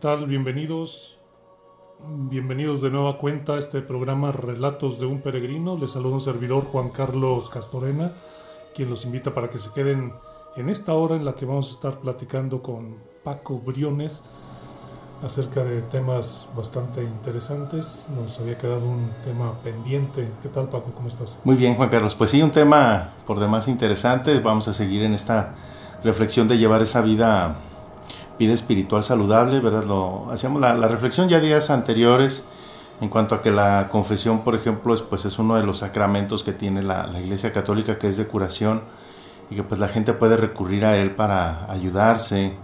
Tal? Bienvenidos. Bienvenidos de nueva cuenta a este programa Relatos de un Peregrino. Les saluda un servidor Juan Carlos Castorena, quien los invita para que se queden en esta hora en la que vamos a estar platicando con Paco Briones acerca de temas bastante interesantes. Nos había quedado un tema pendiente. ¿Qué tal Paco? ¿Cómo estás? Muy bien Juan Carlos. Pues sí, un tema por demás interesante. Vamos a seguir en esta reflexión de llevar esa vida vida espiritual saludable, ¿verdad? Lo, hacíamos la, reflexión ya días anteriores en cuanto a que la confesión, por ejemplo, es, pues es uno de los sacramentos que tiene la, Iglesia Católica, que es de curación, y que pues la gente puede recurrir a él para ayudarse.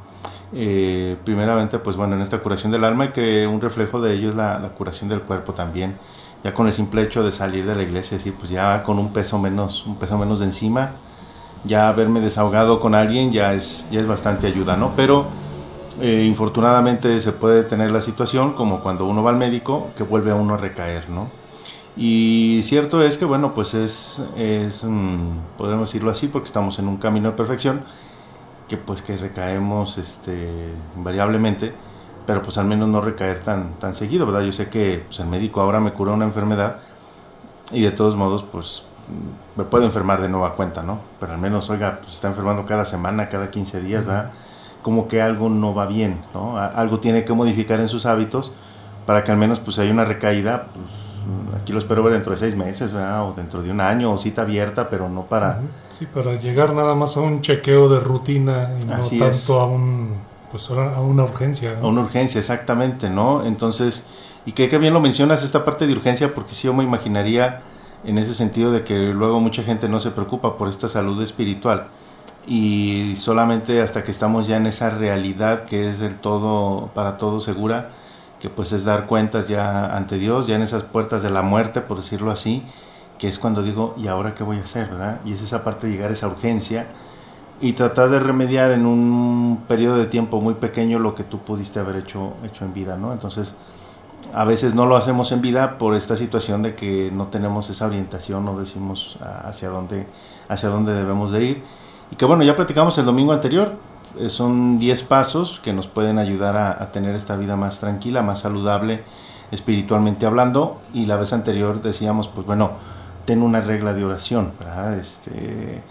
Eh, primeramente, pues bueno, en esta curación del alma y que un reflejo de ello es la, curación del cuerpo también. Ya con el simple hecho de salir de la iglesia, sí, pues ya con un peso menos, un peso menos de encima, ya haberme desahogado con alguien ya es, ya es bastante ayuda, ¿no? Pero eh, infortunadamente se puede tener la situación como cuando uno va al médico que vuelve a uno a recaer, ¿no? Y cierto es que, bueno, pues es, es mm, podemos decirlo así, porque estamos en un camino de perfección, que pues que recaemos este, invariablemente, pero pues al menos no recaer tan, tan seguido, ¿verdad? Yo sé que pues, el médico ahora me cura una enfermedad y de todos modos, pues me puedo enfermar de nueva cuenta, ¿no? Pero al menos, oiga, pues está enfermando cada semana, cada 15 días, ¿verdad? Como que algo no va bien, ¿no? Algo tiene que modificar en sus hábitos para que al menos pues haya una recaída, pues aquí lo espero ver dentro de seis meses, ¿verdad? O dentro de un año, o cita abierta, pero no para... Sí, para llegar nada más a un chequeo de rutina y no tanto a un... Pues a una urgencia. A una urgencia, exactamente, ¿no? Entonces, y que, que bien lo mencionas esta parte de urgencia, porque sí yo me imaginaría en ese sentido de que luego mucha gente no se preocupa por esta salud espiritual y solamente hasta que estamos ya en esa realidad que es del todo para todo segura que pues es dar cuentas ya ante Dios ya en esas puertas de la muerte por decirlo así que es cuando digo y ahora qué voy a hacer verdad y es esa parte de llegar a esa urgencia y tratar de remediar en un periodo de tiempo muy pequeño lo que tú pudiste haber hecho hecho en vida no entonces a veces no lo hacemos en vida por esta situación de que no tenemos esa orientación no decimos hacia dónde hacia dónde debemos de ir y que bueno, ya platicamos el domingo anterior, eh, son 10 pasos que nos pueden ayudar a, tener esta vida más tranquila, más saludable, espiritualmente hablando. Y la vez anterior decíamos, pues bueno, ten una regla de oración, ¿verdad? Este,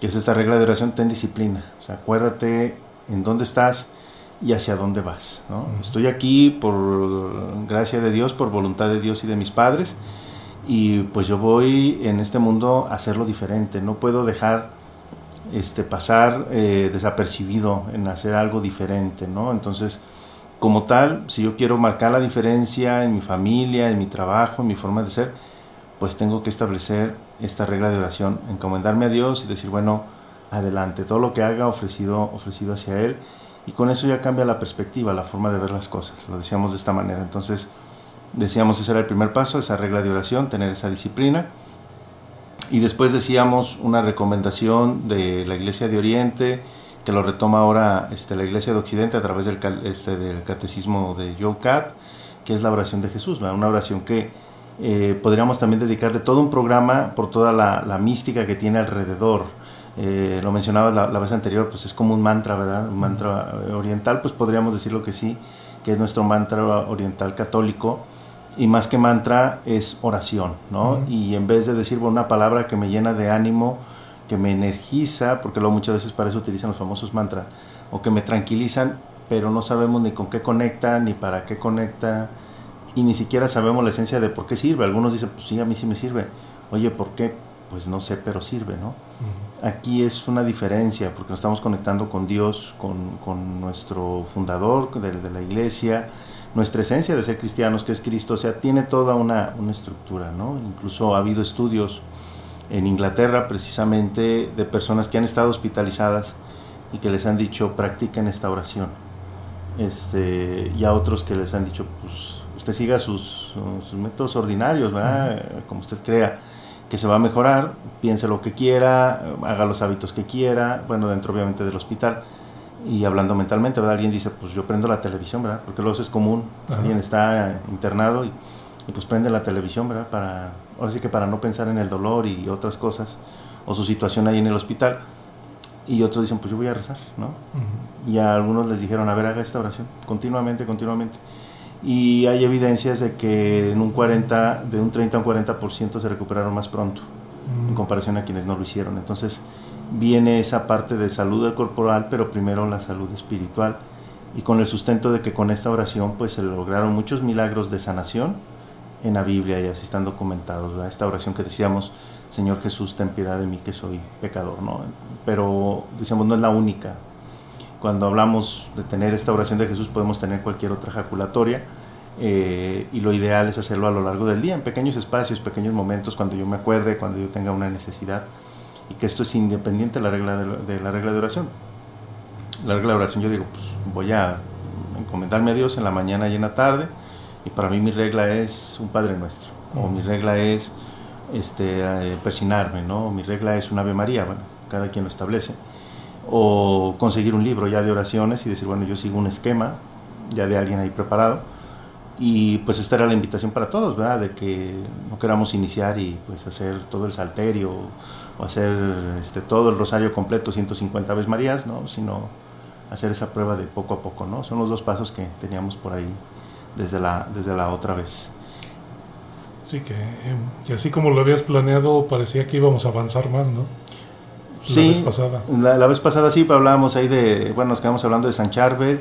que es esta regla de oración, ten disciplina. O sea, acuérdate en dónde estás y hacia dónde vas. ¿no? Estoy aquí por gracia de Dios, por voluntad de Dios y de mis padres. Y pues yo voy en este mundo a hacerlo diferente. No puedo dejar este, pasar eh, desapercibido en hacer algo diferente, ¿no? Entonces, como tal, si yo quiero marcar la diferencia en mi familia, en mi trabajo, en mi forma de ser, pues tengo que establecer esta regla de oración, encomendarme a Dios y decir, bueno, adelante, todo lo que haga ofrecido, ofrecido hacia Él, y con eso ya cambia la perspectiva, la forma de ver las cosas, lo decíamos de esta manera. Entonces, decíamos, ese era el primer paso, esa regla de oración, tener esa disciplina. Y después decíamos una recomendación de la Iglesia de Oriente, que lo retoma ahora este, la Iglesia de Occidente a través del, este, del catecismo de Joe Cat, que es la oración de Jesús, una oración que eh, podríamos también dedicarle todo un programa por toda la, mística que tiene alrededor. Eh, lo mencionaba la, la, vez anterior, pues es como un mantra, ¿verdad? Un mantra oriental, pues podríamos decirlo que sí, que es nuestro mantra oriental católico y más que mantra es oración, ¿no? Y en vez de decir una palabra que me llena de ánimo, que me energiza, porque luego muchas veces para eso utilizan los famosos mantras, o que me tranquilizan, pero no sabemos ni con qué conecta, ni para qué conecta, y ni siquiera sabemos la esencia de por qué sirve. Algunos dicen, pues sí, a mí sí me sirve. Oye, ¿por qué? Pues no sé, pero sirve, ¿no? Aquí es una diferencia, porque nos estamos conectando con Dios, con, con nuestro fundador de, de la iglesia, nuestra esencia de ser cristianos, que es Cristo, o sea, tiene toda una, una estructura, ¿no? Incluso ha habido estudios en Inglaterra precisamente de personas que han estado hospitalizadas y que les han dicho practiquen esta oración. Este, y a otros que les han dicho, pues usted siga sus, métodos ordinarios, como usted crea que se va a mejorar, piense lo que quiera, haga los hábitos que quiera, bueno, dentro obviamente del hospital. Y hablando mentalmente, ¿verdad? Alguien dice, pues yo prendo la televisión, ¿verdad? Porque luego es común, alguien está internado y, y, pues prende la televisión, ¿verdad? Para, ahora sí que para no pensar en el dolor y otras cosas, o su situación ahí en el hospital. Y otros dicen, pues yo voy a rezar, ¿no? Y a algunos les dijeron, a ver, haga esta oración, continuamente, continuamente y hay evidencias de que en un 40, de un 30 a un 40% se recuperaron más pronto en mm. comparación a quienes no lo hicieron. Entonces viene esa parte de salud corporal, pero primero la salud espiritual y con el sustento de que con esta oración pues se lograron muchos milagros de sanación en la Biblia y así están documentados. Esta oración que decíamos, Señor Jesús, ten piedad de mí que soy pecador, ¿no? Pero decíamos no es la única, cuando hablamos de tener esta oración de Jesús podemos tener cualquier otra ejaculatoria eh, y lo ideal es hacerlo a lo largo del día, en pequeños espacios, pequeños momentos, cuando yo me acuerde, cuando yo tenga una necesidad y que esto es independiente de la regla de, la regla de oración. La regla de oración yo digo, pues voy a encomendarme a Dios en la mañana y en la tarde y para mí mi regla es un Padre Nuestro o mi regla es este, eh, persinarme, ¿no? mi regla es un Ave María, bueno, cada quien lo establece o conseguir un libro ya de oraciones y decir, bueno, yo sigo un esquema ya de alguien ahí preparado y pues esta era la invitación para todos, ¿verdad? De que no queramos iniciar y pues hacer todo el salterio o hacer este, todo el rosario completo 150 veces Marías, ¿no? Sino hacer esa prueba de poco a poco, ¿no? Son los dos pasos que teníamos por ahí desde la, desde la otra vez. Sí, que, y así como lo habías planeado, parecía que íbamos a avanzar más, ¿no? La sí, vez pasada. La, vez pasada sí, hablábamos ahí de, bueno, nos quedamos hablando de San Charbel.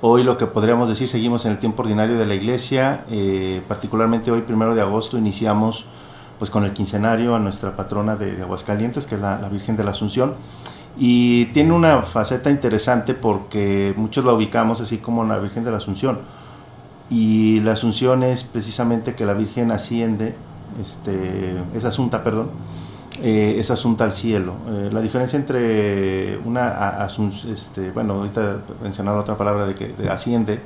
Hoy lo que podríamos decir, seguimos en el tiempo ordinario de la iglesia, eh, particularmente hoy, primero de agosto, iniciamos pues con el quincenario a nuestra patrona de, Aguascalientes, que es la, Virgen de la Asunción. Y tiene una faceta interesante porque muchos la ubicamos así como la Virgen de la Asunción. Y la Asunción es precisamente que la Virgen asciende, este, es asunta, perdón, eh, es asunta al cielo. Eh, la diferencia entre una este, bueno, ahorita mencionaba otra palabra de que asciende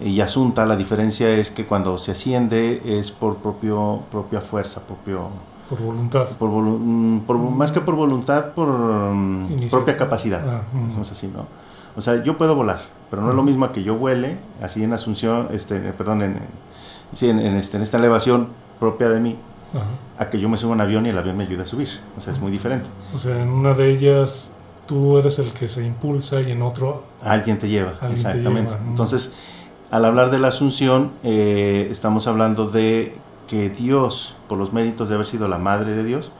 y asunta, la diferencia es que cuando se asciende es por propio propia fuerza, propio por voluntad. Por, mm, más que por voluntad, por mm, propia capacidad. Ah, así, ¿no? O sea, yo puedo volar, pero no es lo mismo que yo vuele, así en Asunción, este, perdón, en, en, este, en esta elevación propia de mí, a que yo me suba a un avión y el avión me ayude a subir. O sea, es muy diferente. O sea, en una de ellas tú eres el que se impulsa y en otro... Alguien te lleva, exactamente. Entonces, al hablar de la asunción, eh, estamos hablando de que Dios, por los méritos de haber sido la madre de Dios,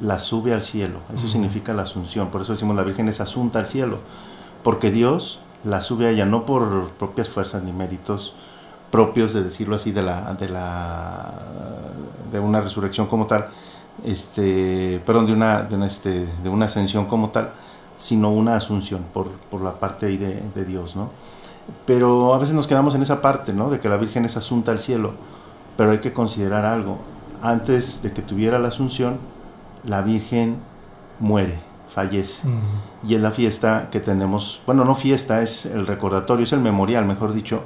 la sube al cielo. Eso significa la asunción. Por eso decimos la Virgen es asunta al cielo. Porque Dios la sube a ella no por propias fuerzas ni méritos propios, de decirlo así, de la, de la de una resurrección como tal, este, perdón, de una, de una, este, de una ascensión como tal, sino una asunción por, por la parte de, de, Dios, ¿no? Pero a veces nos quedamos en esa parte, ¿no? De que la Virgen es asunta al cielo, pero hay que considerar algo. Antes de que tuviera la asunción, la Virgen muere, fallece. Y es la fiesta que tenemos, bueno, no fiesta, es el recordatorio, es el memorial, mejor dicho,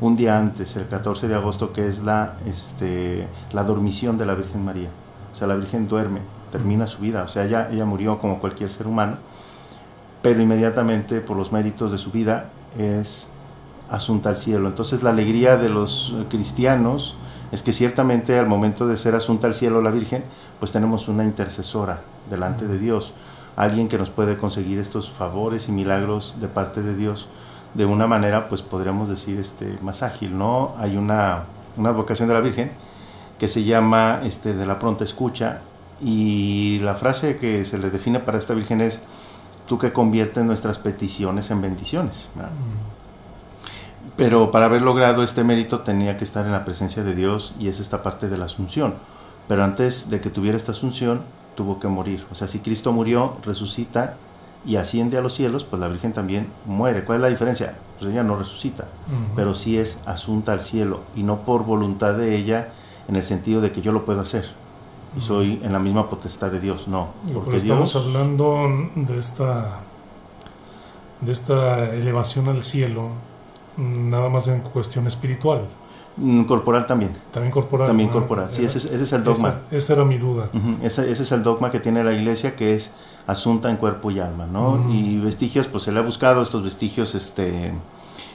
un día antes, el 14 de agosto, que es la, este, la dormición de la Virgen María. O sea, la Virgen duerme, termina su vida, o sea, ella, ella murió como cualquier ser humano, pero inmediatamente por los méritos de su vida es asunta al cielo. Entonces la alegría de los cristianos es que ciertamente al momento de ser asunta al cielo la Virgen, pues tenemos una intercesora delante de Dios, alguien que nos puede conseguir estos favores y milagros de parte de Dios de una manera, pues podríamos decir, este, más ágil, ¿no? Hay una, una advocación de la Virgen que se llama este, de la pronta escucha y la frase que se le define para esta Virgen es, tú que conviertes nuestras peticiones en bendiciones. Mm. Pero para haber logrado este mérito tenía que estar en la presencia de Dios y es esta parte de la asunción. Pero antes de que tuviera esta asunción, tuvo que morir. O sea, si Cristo murió, resucita y asciende a los cielos, pues la Virgen también muere. ¿Cuál es la diferencia? Pues ella no resucita, pero sí es asunta al cielo y no por voluntad de ella en el sentido de que yo lo puedo hacer, y soy en la misma potestad de Dios, no. Porque estamos hablando de esta, de esta elevación al cielo, nada más en cuestión espiritual. Mm, corporal también. También corporal. También corporal, sí, ese, es el dogma. Esa, era mi duda. ese, es el dogma que tiene la iglesia, que es asunta en cuerpo y alma, ¿no? Y vestigios, pues se le ha buscado estos vestigios este,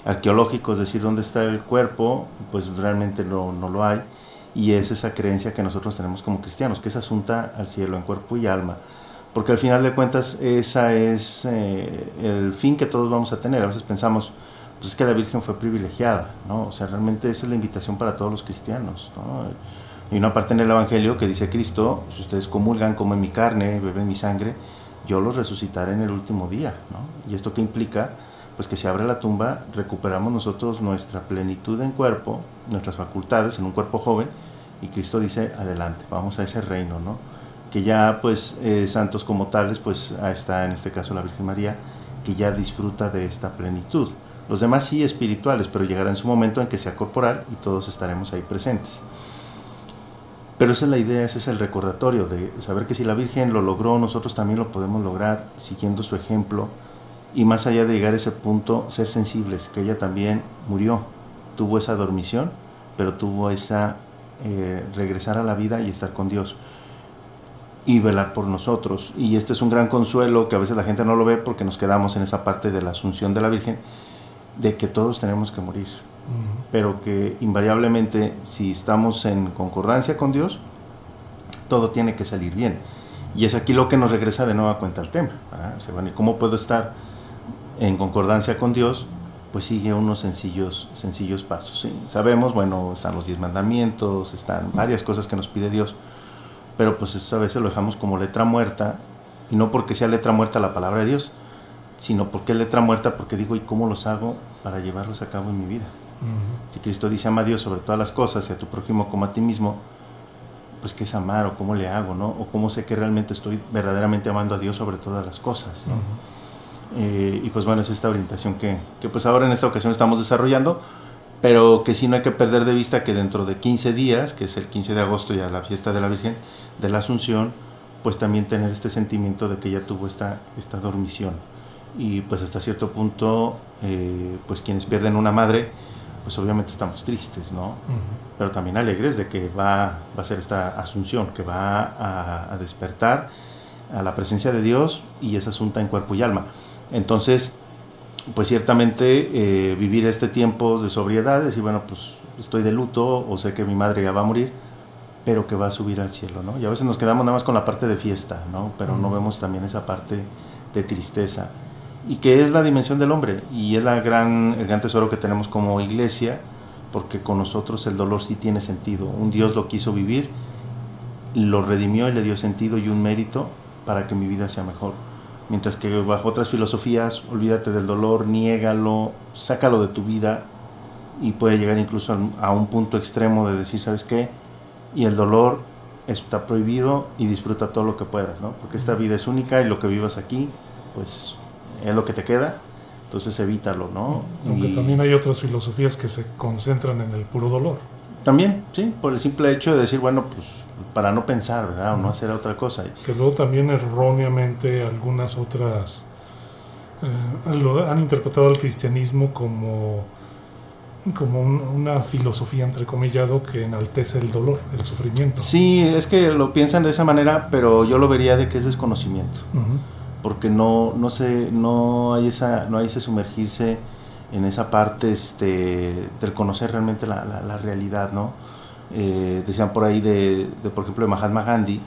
arqueológicos, decir dónde está el cuerpo, pues realmente no, no lo hay. Y es esa creencia que nosotros tenemos como cristianos, que es asunta al cielo en cuerpo y alma. Porque al final de cuentas, esa es eh, el fin que todos vamos a tener. A veces pensamos, pues es que la Virgen fue privilegiada, ¿no? O sea, realmente esa es la invitación para todos los cristianos, ¿no? Hay una parte en el Evangelio que dice Cristo, si ustedes comulgan, comen mi carne, beben mi sangre, yo los resucitaré en el último día, ¿no? ¿Y esto qué implica? Pues que se abre la tumba, recuperamos nosotros nuestra plenitud en cuerpo, nuestras facultades en un cuerpo joven, y Cristo dice, adelante, vamos a ese reino, ¿no? Que ya, pues, eh, santos como tales, pues, está en este caso la Virgen María, que ya disfruta de esta plenitud. Los demás sí espirituales, pero llegará en su momento en que sea corporal y todos estaremos ahí presentes. Pero esa es la idea, ese es el recordatorio de saber que si la Virgen lo logró, nosotros también lo podemos lograr siguiendo su ejemplo y más allá de llegar a ese punto, ser sensibles, que ella también murió, tuvo esa dormición, pero tuvo esa eh, regresar a la vida y estar con Dios y velar por nosotros. Y este es un gran consuelo que a veces la gente no lo ve porque nos quedamos en esa parte de la asunción de la Virgen de que todos tenemos que morir, pero que invariablemente si estamos en concordancia con Dios, todo tiene que salir bien. Y es aquí lo que nos regresa de nuevo a cuenta el tema. ¿Cómo puedo estar en concordancia con Dios? Pues sigue unos sencillos, sencillos pasos. Sabemos, bueno, están los diez mandamientos, están varias cosas que nos pide Dios, pero pues eso a veces lo dejamos como letra muerta, y no porque sea letra muerta la palabra de Dios, sino porque es letra muerta, porque digo, ¿y cómo los hago para llevarlos a cabo en mi vida? Si Cristo dice ama a Dios sobre todas las cosas y a tu prójimo como a ti mismo, pues qué es amar o cómo le hago, ¿no? O cómo sé que realmente estoy verdaderamente amando a Dios sobre todas las cosas, ¿no? Eh, y pues bueno, es esta orientación que, que pues ahora en esta ocasión estamos desarrollando, pero que sí no hay que perder de vista que dentro de 15 días, que es el 15 de agosto ya la fiesta de la Virgen de la Asunción, pues también tener este sentimiento de que ella tuvo esta, esta dormición y pues hasta cierto punto eh, pues quienes pierden una madre pues obviamente estamos tristes no pero también alegres de que va, va a ser esta asunción que va a, despertar a la presencia de Dios y es asunta en cuerpo y alma. Entonces pues ciertamente eh, vivir este tiempo de sobriedad decir bueno pues estoy de luto o sé que mi madre ya va a morir pero que va a subir al cielo no y a veces nos quedamos nada más con la parte de fiesta no pero no vemos también esa parte de tristeza y que es la dimensión del hombre y es la gran, el gran tesoro que tenemos como iglesia, porque con nosotros el dolor sí tiene sentido. Un Dios lo quiso vivir, lo redimió y le dio sentido y un mérito para que mi vida sea mejor. Mientras que bajo otras filosofías, olvídate del dolor, niégalo, sácalo de tu vida y puede llegar incluso a un punto extremo de decir, ¿sabes qué? Y el dolor está prohibido y disfruta todo lo que puedas, ¿no? Porque esta vida es única y lo que vivas aquí, pues es lo que te queda, entonces evítalo, ¿no? Aunque también hay otras filosofías que se concentran en el puro dolor. También, sí, por el simple hecho de decir, bueno, pues para no pensar, ¿verdad? O no hacer otra cosa. Que luego también erróneamente algunas otras eh, lo han interpretado el cristianismo como, como una filosofía entrecomillado que enaltece el dolor, el sufrimiento. Sí, es que lo piensan de esa manera, pero yo lo vería de que es desconocimiento porque no, no, se, no, hay esa, no hay ese sumergirse en esa parte este, del conocer realmente la, la, realidad, ¿no? Eh, decían por ahí de, por ejemplo, de Mahatma Gandhi,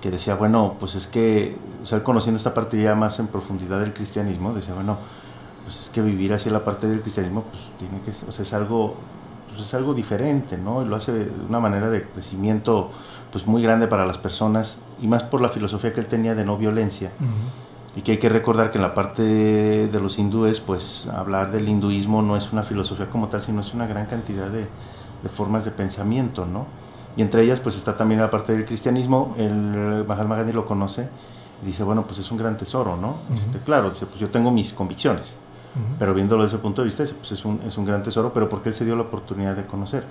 que decía, bueno, pues es que, o sea, conociendo esta parte ya más en profundidad del cristianismo, decía, bueno, pues es que vivir así la parte del cristianismo, pues tiene que, o sea, es algo, pues es algo diferente, ¿no? Y lo hace de una manera de crecimiento, pues muy grande para las personas, y más por la filosofía que él tenía de no violencia y que hay que recordar que en la parte de los hindúes, pues hablar del hinduismo no es una filosofía como tal, sino es una gran cantidad de, formas de pensamiento, ¿no? Y entre ellas, pues está también la parte del cristianismo, el Mahatma Gandhi lo conoce y dice, bueno, pues es un gran tesoro, ¿no? este, claro, dice, pues yo tengo mis convicciones, pero viéndolo desde ese punto de vista, pues es un, es un gran tesoro, pero porque él se dio la oportunidad de conocer.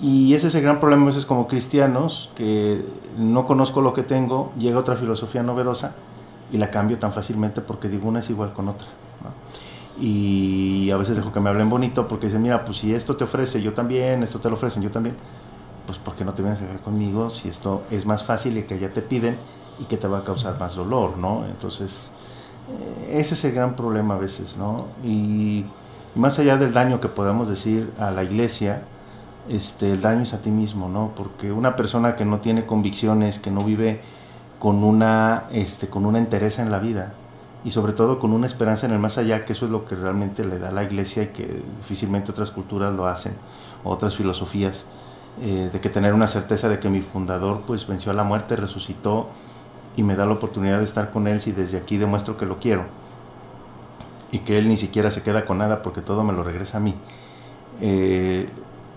Y ese es el gran problema a veces como cristianos, que no conozco lo que tengo, llega otra filosofía novedosa y la cambio tan fácilmente porque digo una es igual con otra. Y a veces dejo que me hablen bonito porque dicen, mira, pues si esto te ofrece yo también, esto te lo ofrecen yo también, pues ¿por qué no te vienes a ver conmigo si esto es más fácil y que ya te piden y que te va a causar más dolor, ¿no? Entonces, eh, ese es el gran problema a veces, ¿no? Y, más allá del daño que podamos decir a la iglesia, este, el daño es a ti mismo, ¿no? Porque una persona que no tiene convicciones, que no vive con una, este, con una entereza en la vida y sobre todo con una esperanza en el más allá, que eso es lo que realmente le da la iglesia y que difícilmente otras culturas lo hacen, otras filosofías, eh, de que tener una certeza de que mi fundador pues venció a la muerte, resucitó y me da la oportunidad de estar con él si desde aquí demuestro que lo quiero y que él ni siquiera se queda con nada porque todo me lo regresa a mí. Eh,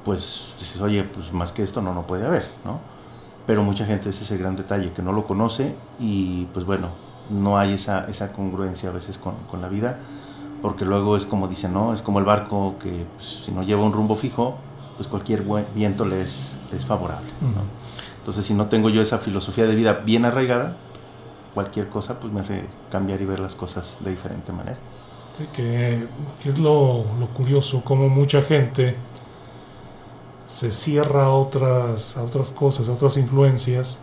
pues dices, oye, pues más que esto no, no puede haber, ¿no? Pero mucha gente es ese gran detalle, que no lo conoce y pues bueno, no hay esa, esa congruencia a veces con, con la vida, porque luego es como dicen, ¿no? Es como el barco que pues, si no lleva un rumbo fijo, pues cualquier viento le es, es favorable, ¿no? Entonces, si no tengo yo esa filosofía de vida bien arraigada, cualquier cosa pues me hace cambiar y ver las cosas de diferente manera. Sí, que, es lo, lo, curioso, como mucha gente se cierra a otras, a otras cosas, a otras influencias,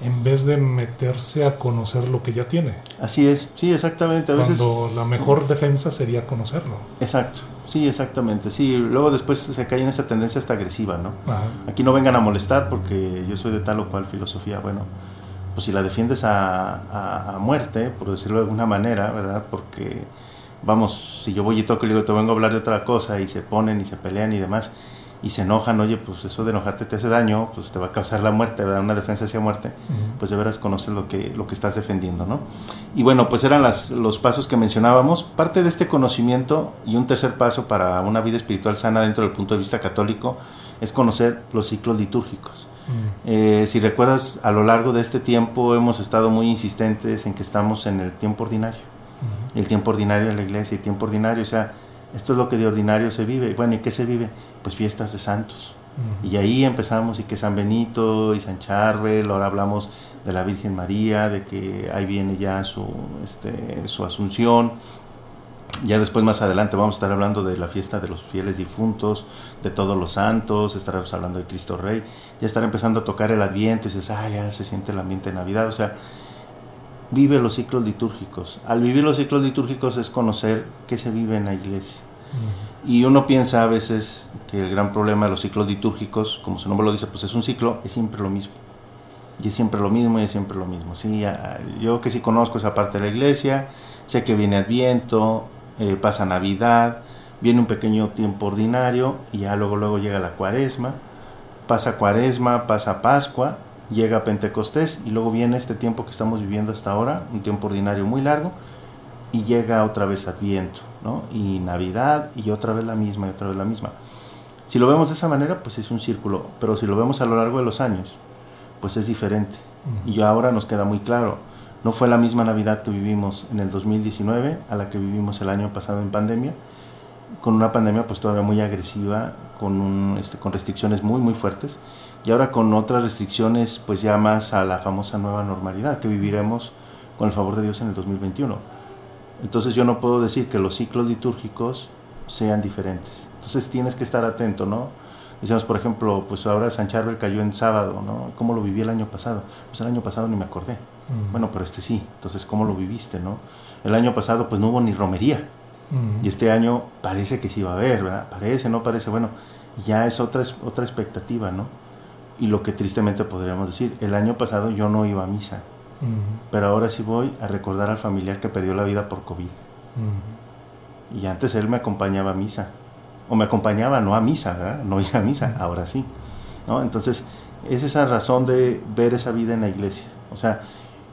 en vez de meterse a conocer lo que ya tiene. Así es, sí, exactamente. A Cuando la mejor defensa sería conocerlo. Exacto, sí, exactamente. Sí, luego después se cae en esa tendencia hasta agresiva, ¿no? Aquí no vengan a molestar porque yo soy de tal o cual filosofía. Bueno, pues si la defiendes a, a, muerte, por decirlo de alguna manera, ¿verdad? Porque, vamos, si yo voy y toco y le digo, te vengo a hablar de otra cosa, y se ponen y se pelean y demás, y se enojan, oye, pues eso de enojarte te hace daño, pues te va a causar la muerte, ¿verdad? Una defensa hacia muerte, pues de veras conoces lo que, lo que estás defendiendo, ¿no? Y bueno, pues eran las, los pasos que mencionábamos. Parte de este conocimiento y un tercer paso para una vida espiritual sana dentro del punto de vista católico es conocer los ciclos litúrgicos. Eh, si recuerdas, a lo largo de este tiempo hemos estado muy insistentes en que estamos en el tiempo ordinario. El tiempo ordinario de la iglesia, el tiempo ordinario, o sea, esto es lo que de ordinario se vive. Bueno, ¿y qué se vive? Pues fiestas de santos. Y ahí empezamos, y que San Benito y San Charbel, ahora hablamos de la Virgen María, de que ahí viene ya su, este, su asunción, ya después más adelante vamos a estar hablando de la fiesta de los fieles difuntos, de todos los santos, estaremos hablando de Cristo Rey, ya estará empezando a tocar el Adviento y dices, ah, ya se siente el ambiente de Navidad, o sea, vive los ciclos litúrgicos. Al vivir los ciclos litúrgicos es conocer qué se vive en la iglesia. Y uno piensa a veces que el gran problema de los ciclos litúrgicos, como su nombre lo dice, pues es un ciclo, es siempre lo mismo. Y es siempre lo mismo y es siempre lo mismo. Sí, yo que sí conozco esa parte de la iglesia, sé que viene Adviento, eh, pasa Navidad, viene un pequeño tiempo ordinario y ya luego luego llega la Cuaresma, pasa Cuaresma, pasa Pascua, llega Pentecostés y luego viene este tiempo que estamos viviendo hasta ahora, un tiempo ordinario muy largo y llega otra vez Adviento, ¿no? Y Navidad y otra vez la misma y otra vez la misma. Si lo vemos de esa manera, pues es un círculo, pero si lo vemos a lo largo de los años, pues es diferente. Y ahora nos queda muy claro no fue la misma Navidad que vivimos en el 2019 a la que vivimos el año pasado en pandemia, con una pandemia pues todavía muy agresiva, con, un, este, con restricciones muy muy fuertes, y ahora con otras restricciones pues ya más a la famosa nueva normalidad que viviremos con el favor de Dios en el 2021. Entonces yo no puedo decir que los ciclos litúrgicos sean diferentes. Entonces tienes que estar atento, ¿no? Decíamos, por ejemplo, pues ahora San Charbel cayó en sábado, ¿no? ¿Cómo lo viví el año pasado? Pues el año pasado ni me acordé. Bueno, pero este sí. Entonces, ¿cómo lo viviste, no? El año pasado, pues no hubo ni romería. Y este año parece que sí va a haber, ¿verdad? Parece, no parece. Bueno, ya es otra, otra expectativa, ¿no? Y lo que tristemente podríamos decir, el año pasado yo no iba a misa. Pero ahora sí voy a recordar al familiar que perdió la vida por COVID. Y antes él me acompañaba a misa. O me acompañaba no a misa, ¿verdad? No iba a misa, ahora sí. ¿no? Entonces, es esa razón de ver esa vida en la iglesia. O sea,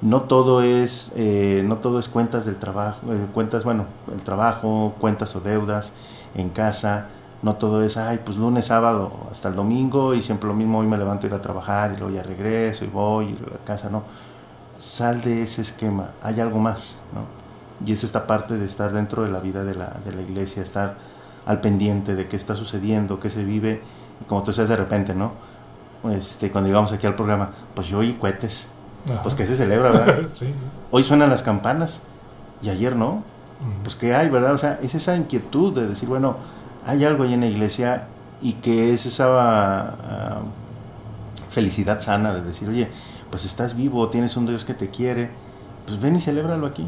no todo es eh, no todo es cuentas del trabajo eh, cuentas bueno el trabajo cuentas o deudas en casa no todo es ay pues lunes sábado hasta el domingo y siempre lo mismo hoy me levanto a ir a trabajar y luego ya regreso y voy a casa no sal de ese esquema hay algo más no y es esta parte de estar dentro de la vida de la, de la iglesia estar al pendiente de qué está sucediendo qué se vive como tú sabes de repente, ¿no? Este, cuando llegamos aquí al programa, pues yo oí cohetes. Pues que se celebra, ¿verdad? Hoy suenan las campanas y ayer no. Pues que hay, ¿verdad? O sea, es esa inquietud de decir, bueno, hay algo ahí en la iglesia y que es esa ah, felicidad sana de decir, oye, pues estás vivo, tienes un Dios que te quiere, pues ven y celébralo aquí.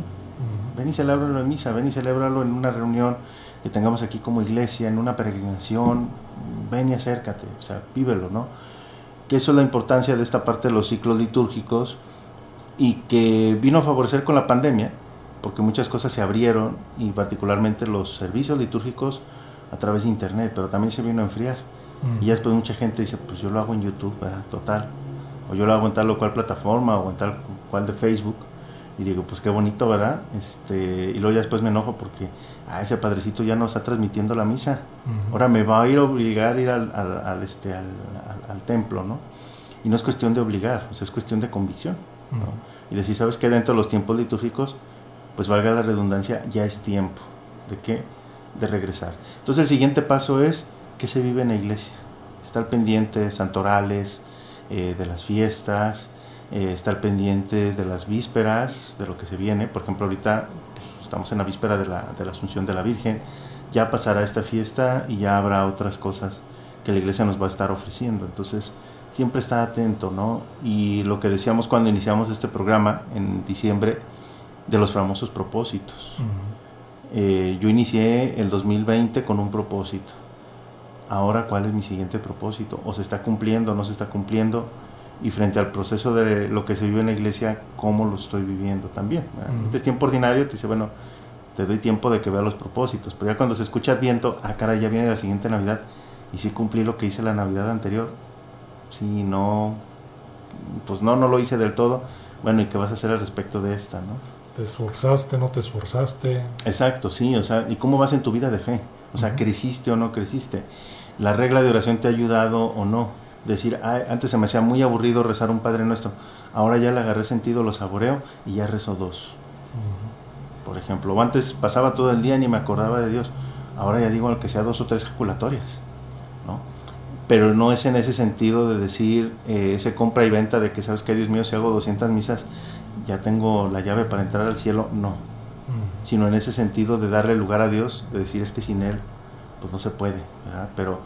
Ven y celébralo en misa, ven y celébralo en una reunión que tengamos aquí como iglesia, en una peregrinación, ven y acércate, o sea, vívelo, ¿no? Que eso es la importancia de esta parte de los ciclos litúrgicos y que vino a favorecer con la pandemia, porque muchas cosas se abrieron y particularmente los servicios litúrgicos a través de internet, pero también se vino a enfriar. Y ya después mucha gente dice, pues yo lo hago en YouTube, ¿verdad? total, o yo lo hago en tal o cual plataforma o en tal cual de Facebook y digo, pues qué bonito, ¿verdad? Este, y luego ya después me enojo porque ah, ese padrecito ya no está transmitiendo la misa. Ahora me va a ir a obligar a ir al, al, este, al, al, templo, ¿no? Y no es cuestión de obligar, o sea, es cuestión de convicción. ¿no? Y decir, ¿sabes qué? Dentro de los tiempos litúrgicos, pues valga la redundancia, ya es tiempo. ¿De qué? De regresar. Entonces el siguiente paso es que se vive en la iglesia. Estar pendiente, santorales, eh, de las fiestas, eh, estar pendiente de las vísperas, de lo que se viene. Por ejemplo, ahorita pues, estamos en la víspera de la, de la Asunción de la Virgen. Ya pasará esta fiesta y ya habrá otras cosas que la iglesia nos va a estar ofreciendo. Entonces, siempre está atento, ¿no? Y lo que decíamos cuando iniciamos este programa en diciembre, de los famosos propósitos. Eh, yo inicié el 2020 con un propósito. Ahora, ¿cuál es mi siguiente propósito? ¿O se está cumpliendo o no se está cumpliendo? y frente al proceso de lo que se vive en la iglesia, cómo lo estoy viviendo también. Es tiempo ordinario, te dice, bueno, te doy tiempo de que vea los propósitos, pero ya cuando se escucha Adviento, ah, cara, ya viene la siguiente Navidad, y si cumplí lo que hice la Navidad anterior, si no, pues no, no lo hice del todo, bueno, ¿y qué vas a hacer al respecto de esta, no? ¿Te esforzaste, no te esforzaste? Exacto, sí, o sea, ¿y cómo vas en tu vida de fe? O sea, ¿creciste o no creciste? ¿La regla de oración te ha ayudado o no? decir, antes se me hacía muy aburrido rezar un Padre Nuestro, ahora ya le agarré sentido, lo saboreo y ya rezo dos. Por ejemplo, antes pasaba todo el día ni me acordaba de Dios, ahora ya digo que sea dos o tres ejaculatorias, ¿no? Pero no es en ese sentido de decir, eh, ese compra y venta de que, ¿sabes que Dios mío, si hago 200 misas, ya tengo la llave para entrar al cielo, no. Sino en ese sentido de darle lugar a Dios, de decir, es que sin Él, pues no se puede, ¿verdad? Pero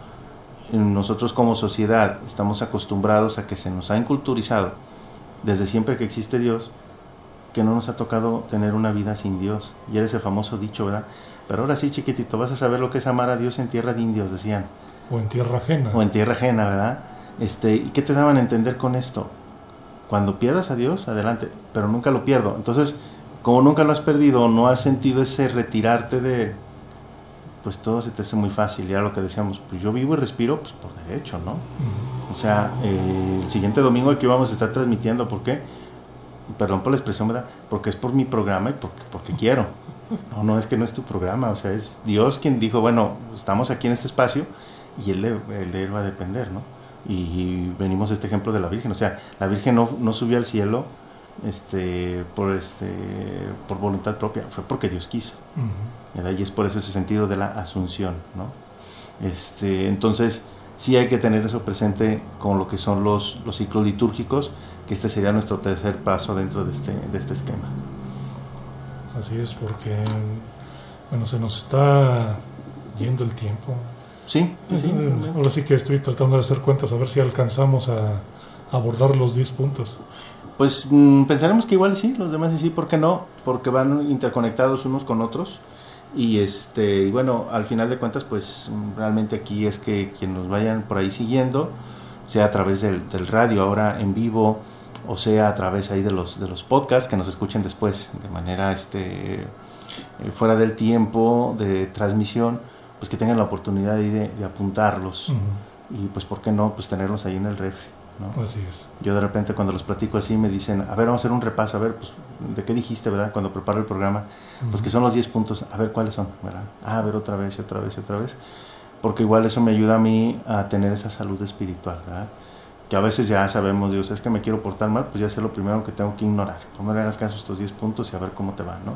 nosotros como sociedad estamos acostumbrados a que se nos ha inculturizado desde siempre que existe Dios, que no nos ha tocado tener una vida sin Dios. Y era ese famoso dicho, ¿verdad? Pero ahora sí, chiquitito, vas a saber lo que es amar a Dios en tierra de indios, decían. O en tierra ajena. O en tierra ajena, ¿verdad? Este, ¿Y qué te daban a entender con esto? Cuando pierdas a Dios, adelante, pero nunca lo pierdo. Entonces, como nunca lo has perdido, no has sentido ese retirarte de, pues todo se te hace muy fácil. Ya lo que decíamos, pues yo vivo y respiro pues por derecho, ¿no? O sea, eh, el siguiente domingo aquí vamos a estar transmitiendo, ¿por qué? Perdón por la expresión, ¿verdad? Porque es por mi programa y porque, porque quiero. No, no es que no es tu programa, o sea, es Dios quien dijo, bueno, estamos aquí en este espacio y él de, él va a depender, ¿no? Y venimos a este ejemplo de la Virgen, o sea, la Virgen no, no subió al cielo este, por, este, por voluntad propia, fue porque Dios quiso. Y es por eso ese sentido de la asunción. ¿no? Este, entonces, sí hay que tener eso presente con lo que son los, los ciclos litúrgicos, que este sería nuestro tercer paso dentro de este, de este esquema. Así es, porque bueno, se nos está yendo el tiempo. Sí, ahora sí que estoy tratando de hacer cuentas a ver si alcanzamos a abordar los 10 puntos. Pues mm, pensaremos que igual sí, los demás sí, ¿por qué no? Porque van interconectados unos con otros. Y este, y bueno, al final de cuentas, pues realmente aquí es que quien nos vayan por ahí siguiendo, sea a través del, del radio ahora en vivo, o sea a través ahí de los, de los podcasts que nos escuchen después de manera este, eh, fuera del tiempo de transmisión, pues que tengan la oportunidad de, de apuntarlos. Y pues, ¿por qué no? Pues tenerlos ahí en el refri. Así es. Yo de repente cuando los platico así me dicen, a ver, vamos a hacer un repaso, a ver, pues, ¿de qué dijiste, verdad? Cuando preparo el programa, pues que son los 10 puntos, a ver cuáles son, ¿verdad? Ah, a ver otra vez y otra vez y otra vez, porque igual eso me ayuda a mí a tener esa salud espiritual, ¿verdad? Que a veces ya sabemos, Dios, es que me quiero portar mal, pues ya sé lo primero que tengo que ignorar. Pues no le hagas caso a estos 10 puntos y a ver cómo te va, ¿no?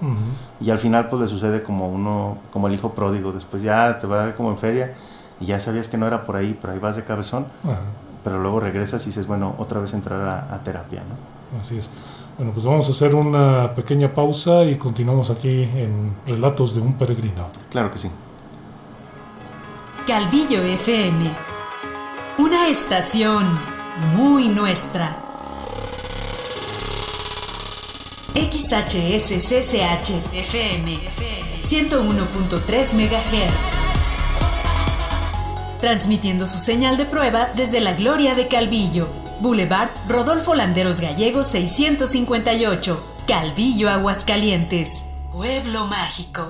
Y al final pues le sucede como uno, como el hijo pródigo, después ya te va a dar como en feria y ya sabías que no era por ahí, pero ahí vas de cabezón, pero luego regresas y dices, bueno, otra vez entrar a, a terapia, ¿no? Así es. Bueno, pues vamos a hacer una pequeña pausa y continuamos aquí en Relatos de un Peregrino. Claro que sí. Calvillo FM, una estación muy nuestra. XHSCCH FM 101.3 MHz. Transmitiendo su señal de prueba desde la gloria de Calvillo, Boulevard Rodolfo Landeros Gallegos 658, Calvillo, Aguascalientes. Pueblo mágico.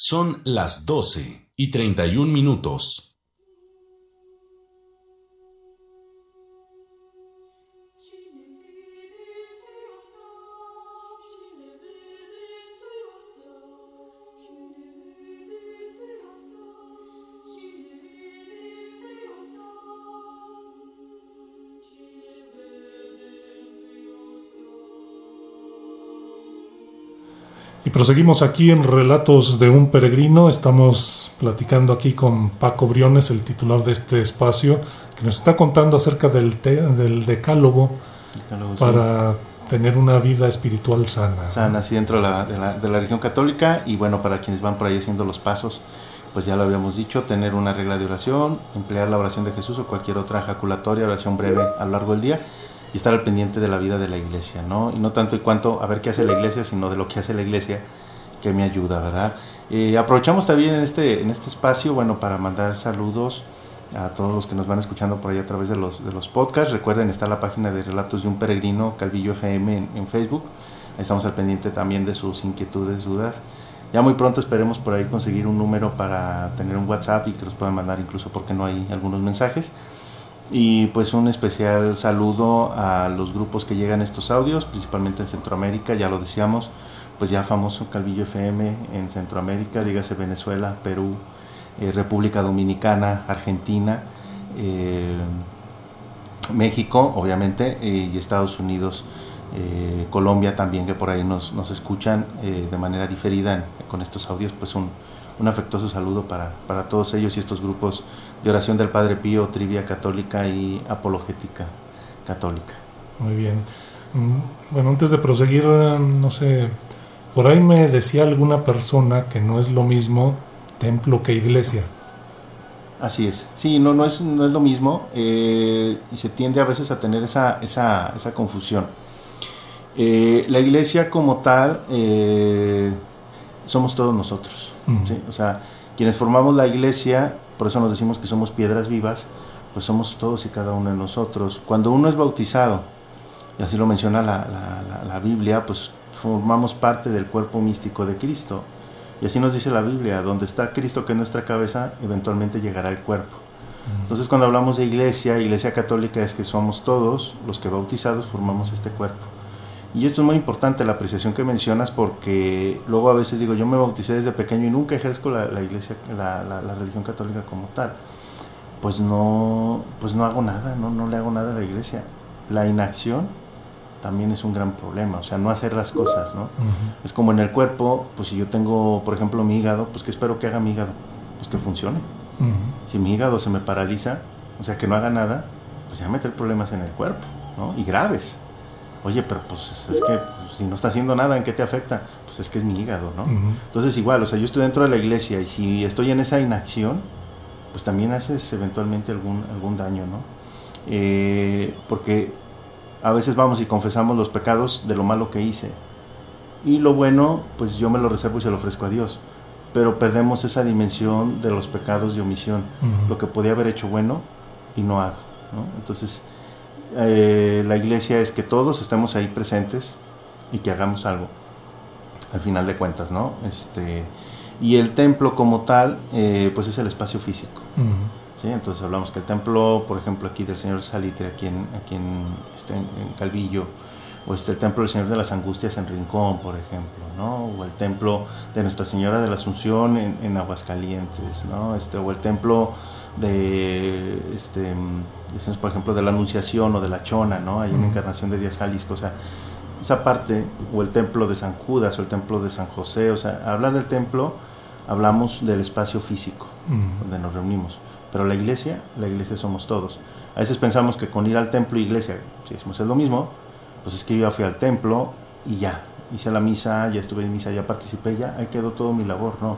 Son las 12 y 31 minutos. Y proseguimos aquí en Relatos de un Peregrino. Estamos platicando aquí con Paco Briones, el titular de este espacio, que nos está contando acerca del, del decálogo, para tener una vida espiritual sana. Sana, sí, dentro de la, de, la, de la religión católica. Y bueno, para quienes van por ahí haciendo los pasos, pues ya lo habíamos dicho, tener una regla de oración, emplear la oración de Jesús o cualquier otra ejaculatoria, oración breve a lo largo del día y estar al pendiente de la vida de la iglesia, ¿no? Y no tanto y cuanto a ver qué hace la iglesia, sino de lo que hace la iglesia que me ayuda, ¿verdad? Eh, aprovechamos también en este, en este espacio, bueno, para mandar saludos a todos los que nos van escuchando por ahí a través de los, de los podcasts. Recuerden, está la página de Relatos de un Peregrino, Calvillo FM en, en Facebook. Estamos al pendiente también de sus inquietudes, dudas. Ya muy pronto esperemos por ahí conseguir un número para tener un WhatsApp y que los puedan mandar incluso porque no hay algunos mensajes. Y pues un especial saludo a los grupos que llegan estos audios, principalmente en Centroamérica, ya lo decíamos, pues ya famoso Calvillo FM en Centroamérica, dígase Venezuela, Perú, eh, República Dominicana, Argentina, eh, México, obviamente, eh, y Estados Unidos, Colombia también, que por ahí nos, nos escuchan de manera diferida con estos audios, pues un, un afectuoso saludo para, para todos ellos y estos grupos de oración del Padre Pío, Trivia Católica y Apologética Católica. Muy bien. Mm, bueno, antes de proseguir, no sé, por ahí me decía alguna persona que no es lo mismo templo que iglesia. Así es. Sí, no, no, es, no es lo mismo eh, y se tiende a veces a tener esa, esa, esa confusión. Eh, la iglesia como tal eh, somos todos nosotros. O sea, quienes formamos la iglesia, por eso nos decimos que somos piedras vivas, pues somos todos y cada uno de nosotros. Cuando uno es bautizado, y así lo menciona la, la, Biblia, pues formamos parte del cuerpo místico de Cristo. Y así nos dice la Biblia, donde está Cristo que es nuestra cabeza, eventualmente llegará el cuerpo. Entonces cuando hablamos de iglesia, iglesia católica es que somos todos los que bautizados formamos este cuerpo. Y esto es muy importante, la apreciación que mencionas, porque luego a veces digo, yo me bauticé desde pequeño y nunca ejerzo la, iglesia, la, la, religión católica como tal. Pues no, pues no hago nada, no, no le hago nada a la iglesia. La inacción también es un gran problema, o sea, no hacer las cosas, ¿no? Es como en el cuerpo, pues si yo tengo, por ejemplo, mi hígado, pues ¿qué espero que haga mi hígado? Pues que funcione. Si mi hígado se me paraliza, o sea, que no haga nada, pues ya meter problemas en el cuerpo, ¿no? Y graves. Oye, pero pues es que pues, si no está haciendo nada, ¿en qué te afecta? Pues es que es mi hígado, ¿no? Entonces igual, o sea, yo estoy dentro de la iglesia y si estoy en esa inacción, pues también haces eventualmente algún, algún daño, ¿no? Eh, porque a veces vamos y confesamos los pecados de lo malo que hice. Y lo bueno, pues yo me lo reservo y se lo ofrezco a Dios. Pero perdemos esa dimensión de los pecados de omisión, lo que podía haber hecho bueno y no hago, ¿no? Entonces, eh, la iglesia es que todos estemos ahí presentes y que hagamos algo, al final de cuentas, ¿no? Este, Y el templo como tal, eh, pues es el espacio físico. ¿sí? Entonces hablamos que el templo, por ejemplo, aquí del Señor Salitre, aquí en, aquí en, este, en Calvillo, o este, el templo del Señor de las Angustias en Rincón, por ejemplo, ¿no? O el templo de Nuestra Señora de la Asunción en, en Aguascalientes, ¿no? Este, o el templo de, este, decimos, por ejemplo, de la Anunciación o de la Chona, ¿no? Hay una encarnación de Díaz Jalisco, o sea, esa parte, o el templo de San Judas, o el templo de San José, o sea, hablar del templo, hablamos del espacio físico donde nos reunimos. Pero la iglesia, la iglesia somos todos. A veces pensamos que con ir al templo y iglesia, si decimos es lo mismo, pues es que yo ya fui al templo y ya, hice la misa, ya estuve en misa, ya participé, ya, ahí quedó todo mi labor, no.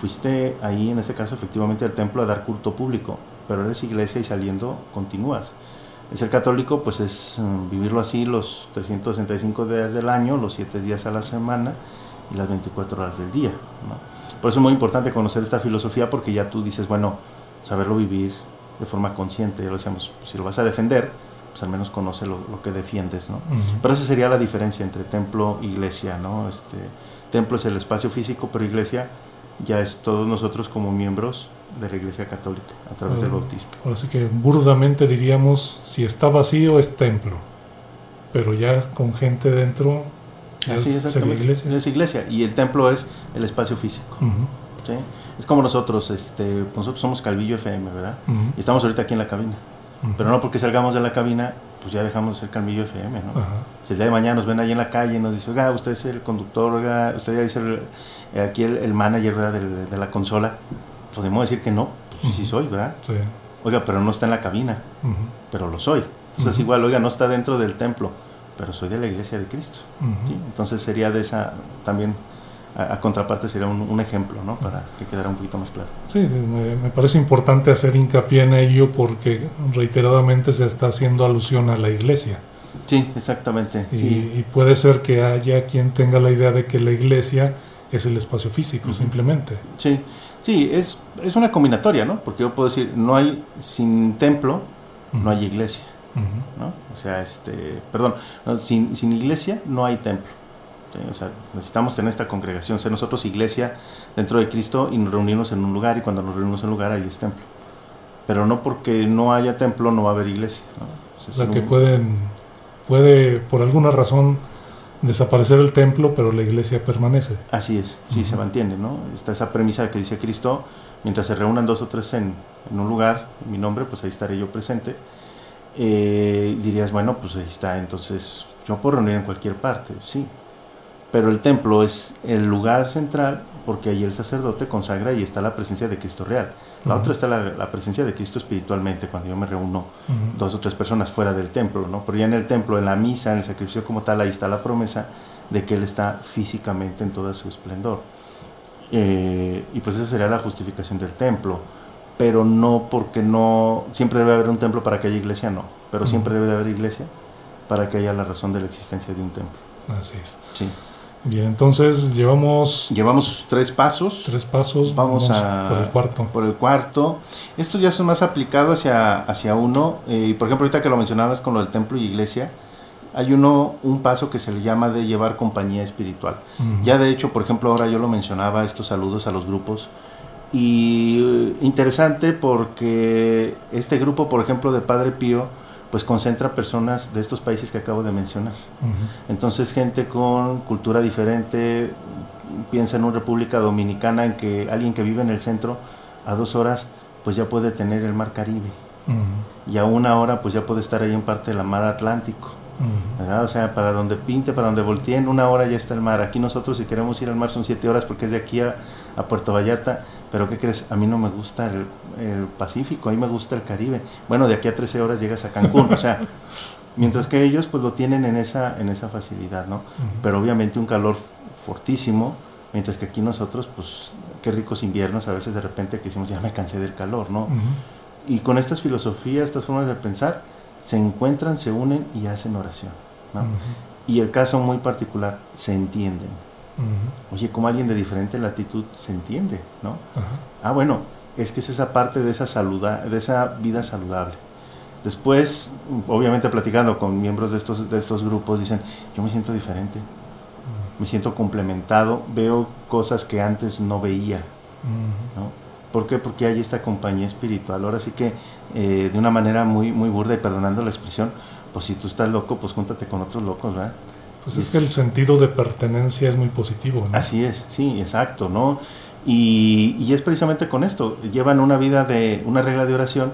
Fuiste ahí, en este caso, efectivamente al templo a dar culto público, pero eres iglesia y saliendo continúas. El ser católico, pues es mm, vivirlo así los 365 días del año, los 7 días a la semana y las 24 horas del día. ¿no? Por eso es muy importante conocer esta filosofía porque ya tú dices, bueno, saberlo vivir de forma consciente, ya lo decíamos, si lo vas a defender, pues al menos conoce lo, lo que defiendes, ¿no? Pero esa sería la diferencia entre templo e iglesia, ¿no? Este, templo es el espacio físico, pero iglesia ya es todos nosotros como miembros de la iglesia católica a través del Ah. bautismo. Ahora sí que burdamente diríamos, si está vacío es templo, pero ya con gente dentro Así, es- sería iglesia. Es iglesia y el templo es el espacio físico. Ujú, ¿sí? Es como nosotros, este, nosotros somos Calvillo FM, ¿verdad? ujú, Y estamos ahorita aquí en la cabina. ujú. Pero no porque salgamos de la cabina, pues ya dejamos de ser Calvillo FM, ¿no? Si el día de mañana nos ven ahí en la calle y nos dicen, oiga, usted es el conductor, oiga, usted ya es el, eh, aquí el, el manager ¿verdad? Del- de la consola, podemos decir que no, pues sí, sí soy, ¿verdad? Sí. Oiga, pero no está en la cabina, pero lo soy. Entonces igual, oiga, no está dentro del templo, pero soy de la iglesia de Cristo. Entonces sería de esa, también, a, a contraparte sería un, un ejemplo, ¿no? Para que quedara un poquito más claro. Sí, me, me parece importante hacer hincapié en ello porque reiteradamente se está haciendo alusión a la iglesia. Sí, exactamente. Y, Sí, y puede ser que haya quien tenga la idea de que la iglesia es el espacio físico, simplemente. sí, sí es, es una combinatoria, ¿no? Porque yo puedo decir, no hay, sin templo, no hay iglesia. ¿no? O sea, este, perdón, no, sin, sin iglesia no hay templo. ¿sí? O sea, necesitamos tener esta congregación, ser nosotros iglesia dentro de Cristo y nos reunimos en un lugar y cuando nos reunimos en un lugar ahí es templo. Pero no porque no haya templo no va a haber iglesia. ¿no? O sea, ser que un- pueden, puede por alguna razón desaparecer el templo, pero la iglesia permanece. Así es, sí se mantiene, ¿no? Está esa premisa que dice Cristo, mientras se reúnan dos o tres en, en un lugar, en mi nombre, pues ahí estaré yo presente. Eh, dirías, bueno, pues ahí está, entonces yo puedo reunir en cualquier parte, sí. Pero el templo es el lugar central porque ahí el sacerdote consagra y está la presencia de Cristo real. La otra está la, la presencia de Cristo espiritualmente, cuando yo me reúno dos o tres personas fuera del templo, ¿no? Pero ya en el templo, en la misa, en el sacrificio como tal, ahí está la promesa de que Él está físicamente en todo su esplendor. Eh, y pues esa sería la justificación del templo. Pero no porque no, siempre debe haber un templo para que haya iglesia, no. Pero siempre debe de haber iglesia para que haya la razón de la existencia de un templo. Así es. Sí. Bien, entonces llevamos Llevamos tres pasos. tres pasos. Vamos a por el cuarto. Por el cuarto. Estos ya son más aplicados hacia, hacia uno. eh, y por ejemplo, ahorita que lo mencionabas con lo del templo y iglesia, hay uno, un paso que se le llama de llevar compañía espiritual. Ya de hecho, por ejemplo, ahora yo lo mencionaba, estos saludos a los grupos. Y eh, interesante porque este grupo, por ejemplo, de Padre Pío, pues concentra personas de estos países que acabo de mencionar. Entonces gente con cultura diferente, piensa en una República Dominicana en que alguien que vive en el centro a dos horas pues ya puede tener el mar Caribe y a una hora pues ya puede estar ahí en parte del mar Atlántico. O sea, para donde pinte, para donde volteen, una hora ya está el mar. Aquí nosotros si queremos ir al mar son siete horas porque es de aquí a, a Puerto Vallarta. Pero ¿qué crees? A mí no me gusta el, el Pacífico, a mí me gusta el Caribe. Bueno, de aquí a 13 horas llegas a Cancún. o sea, mientras que ellos pues lo tienen en esa, en esa facilidad, ¿no? Pero obviamente un calor fortísimo. Mientras que aquí nosotros, pues, qué ricos inviernos, a veces de repente que decimos, ya me cansé del calor, ¿no? Y con estas filosofías, estas formas de pensar, se encuentran, se unen y hacen oración. ¿no? Y el caso muy particular, se entienden. Oye, como alguien de diferente latitud se entiende, ¿no? Ah, bueno, es que es esa parte de esa, saluda, de esa vida saludable. Después, obviamente platicando con miembros de estos, de estos grupos, dicen, yo me siento diferente. me siento complementado, veo cosas que antes no veía. ¿no? ¿Por qué? Porque hay esta compañía espiritual. Ahora sí que eh, de una manera muy, muy burda y perdonando la expresión, pues si tú estás loco, pues júntate con otros locos, ¿verdad? Pues es que el sentido de pertenencia es muy positivo, ¿no? Así es, sí, exacto, ¿no? Y, y es precisamente con esto, llevan una vida de una regla de oración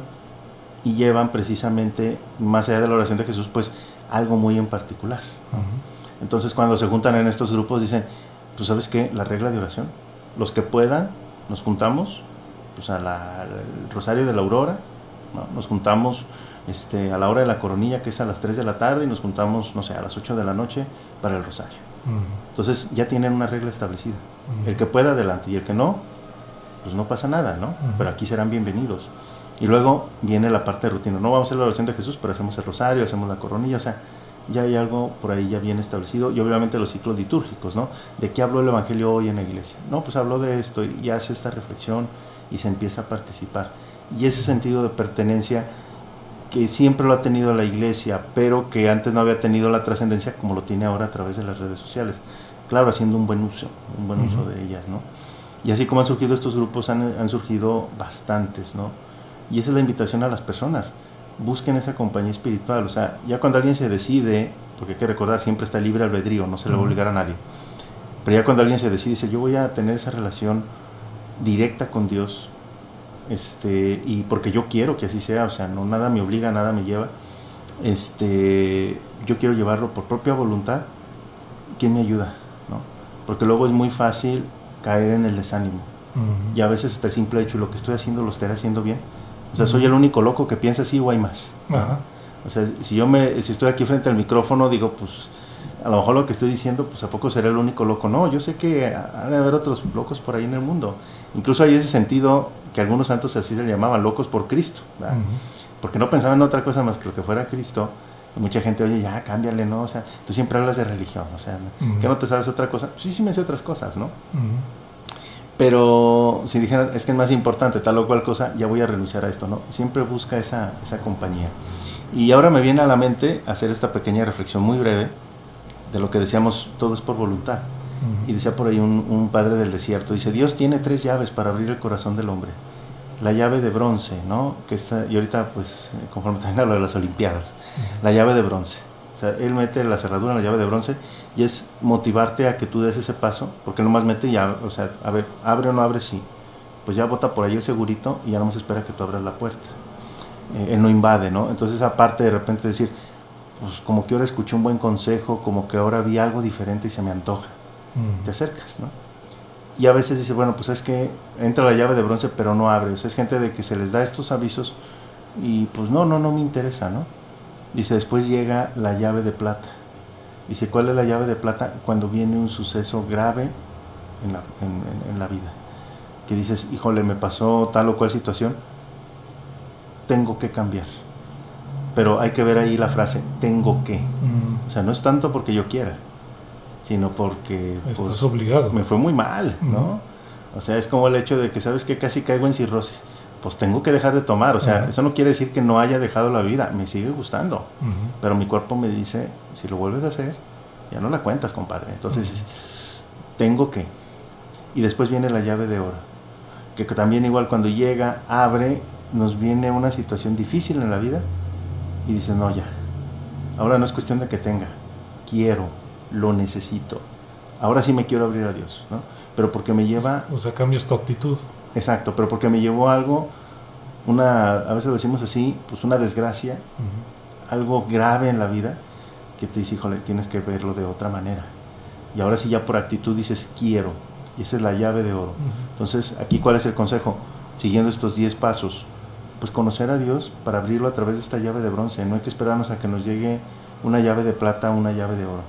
y llevan precisamente, más allá de la oración de Jesús, pues algo muy en particular. Entonces cuando se juntan en estos grupos dicen, pues sabes qué, la regla de oración, los que puedan, nos juntamos, pues a la, al rosario de la aurora, ¿no? nos juntamos este, a la hora de la coronilla, que es a las 3 de la tarde, y nos juntamos, no sé, a las 8 de la noche para el rosario. Entonces ya tienen una regla establecida. El que pueda adelante y el que no, pues no pasa nada, ¿no? Pero aquí serán bienvenidos. Y luego viene la parte de rutina. No vamos a hacer la oración de Jesús, pero hacemos el rosario, hacemos la coronilla, o sea, ya hay algo por ahí ya bien establecido. Y obviamente los ciclos litúrgicos, ¿no? ¿De qué habló el Evangelio hoy en la iglesia? No, pues habló de esto y hace esta reflexión y se empieza a participar. Y ese sentido de pertenencia que siempre lo ha tenido la iglesia, pero que antes no había tenido la trascendencia como lo tiene ahora a través de las redes sociales. Claro, haciendo un buen uso, un buen uso de ellas, ¿no? Y así como han surgido estos grupos, han, han surgido bastantes, ¿no? Y esa es la invitación a las personas. Busquen esa compañía espiritual. O sea, ya cuando alguien se decide, porque hay que recordar, siempre está libre albedrío, no se le va a obligar a nadie. Pero ya cuando alguien se decide, dice, yo voy a tener esa relación directa con Dios, este, y porque yo quiero que así sea, o sea, no nada me obliga, nada me lleva, este, yo quiero llevarlo por propia voluntad, ¿quién me ayuda? ¿no? Porque luego es muy fácil caer en el desánimo. Y a veces hasta el simple hecho, lo que estoy haciendo lo estaré haciendo bien. O sea, soy el único loco que piensa así o hay más. O sea, si yo me, si estoy aquí frente al micrófono, digo, pues, a lo mejor lo que estoy diciendo, pues, ¿a poco seré el único loco? No, yo sé que ha de haber otros locos por ahí en el mundo. Incluso hay ese sentido que algunos santos así se llamaban locos por Cristo. Ujú. Porque no pensaban en otra cosa más que lo que fuera Cristo. Y mucha gente, oye, ya, cámbiale, ¿no? O sea, tú siempre hablas de religión, o sea. ¿que no te sabes otra cosa? Pues sí, sí me sé otras cosas, ¿no? Pero si dijeran, es que es más importante tal o cual cosa, ya voy a renunciar a esto, ¿no? Siempre busca esa, esa compañía. Y ahora me viene a la mente hacer esta pequeña reflexión muy breve de lo que decíamos, todo es por voluntad. Y decía por ahí un, un padre del desierto, dice, Dios tiene tres llaves para abrir el corazón del hombre. La llave de bronce, ¿no? Que está, y ahorita, pues, conforme también a lo de las Olimpiadas, la llave de bronce. O sea, él mete la cerradura en la llave de bronce y es motivarte a que tú des ese paso, porque nomás mete y, o sea, a ver, abre o no abre, sí. Pues ya bota por ahí el segurito y ya nomás espera que tú abras la puerta. Eh, él no invade, ¿no? Entonces, aparte de repente decir, pues como que ahora escuché un buen consejo, como que ahora vi algo diferente y se me antoja Ujú. te acercas, ¿no? Y a veces dice, bueno, pues es que entra la llave de bronce, pero no abre. O sea, es gente de que se les da estos avisos y pues no, no, no me interesa, ¿no? Dice, después llega la llave de plata. Dice, ¿cuál es la llave de plata? Cuando viene un suceso grave en la, en- en- en la vida. Que dices, híjole, me pasó tal o cual situación, tengo que cambiar. Pero hay que ver ahí la frase, tengo que. Ujú. O sea, no es tanto porque yo quiera, sino porque pues, Estás obligado. me fue muy mal, ¿no? O sea, es como el hecho de que sabes que casi caigo en cirrosis. Pues tengo que dejar de tomar. O sea, eso no quiere decir que no haya dejado la vida. Me sigue gustando. Pero mi cuerpo me dice, si lo vuelves a hacer, ya no la cuentas, compadre. Entonces, tengo que. Y después viene la llave de oro. Que que también igual cuando llega, abre, nos viene una situación difícil en la vida y dice, no, ya. Ahora no es cuestión de que tenga. Quiero, lo necesito. Ahora sí me quiero abrir a Dios, ¿no? Pero porque me lleva O sea, cambias tu actitud. Exacto, pero porque me llevó algo, una, a veces lo decimos así, pues una desgracia, algo grave en la vida, que te dice, híjole, tienes que verlo de otra manera. Y ahora sí ya por actitud dices, quiero. Y esa es la llave de oro. Entonces, aquí cuál es el consejo? Siguiendo estos 10 pasos, pues conocer a Dios para abrirlo a través de esta llave de bronce. No hay que esperarnos a que nos llegue una llave de plata o una llave de oro.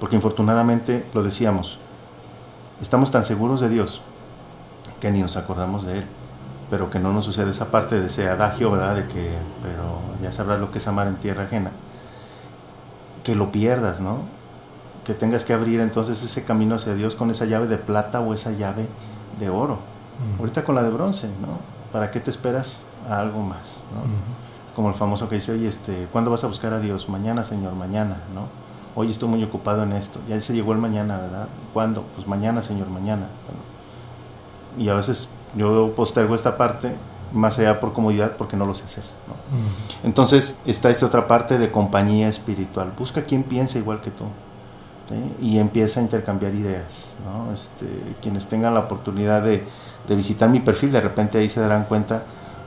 Porque infortunadamente, lo decíamos, estamos tan seguros de Dios que ni nos acordamos de Él. Pero que no nos sucede esa parte de ese adagio, ¿verdad? De que, pero ya sabrás lo que es amar en tierra ajena. Que lo pierdas, ¿no? Que tengas que abrir entonces ese camino hacia Dios con esa llave de plata o esa llave de oro. Ujú. Ahorita con la de bronce, ¿no? ¿Para qué te esperas a algo más, ¿no? Como el famoso que dice, oye, este, ¿cuándo vas a buscar a Dios? Mañana, Señor, mañana, ¿no? Hoy estoy muy ocupado en esto. Ya se llegó el mañana, ¿verdad? ¿Cuándo? Pues mañana, Señor, mañana. y a veces yo postergo esta parte más allá por comodidad porque no lo sé hacer. Entonces está esta otra parte de compañía espiritual. Busca quien piense igual que tú y empieza a intercambiar ideas. Este, quienes tengan la oportunidad de, visitar mi perfil, de repente ahí se darán cuenta,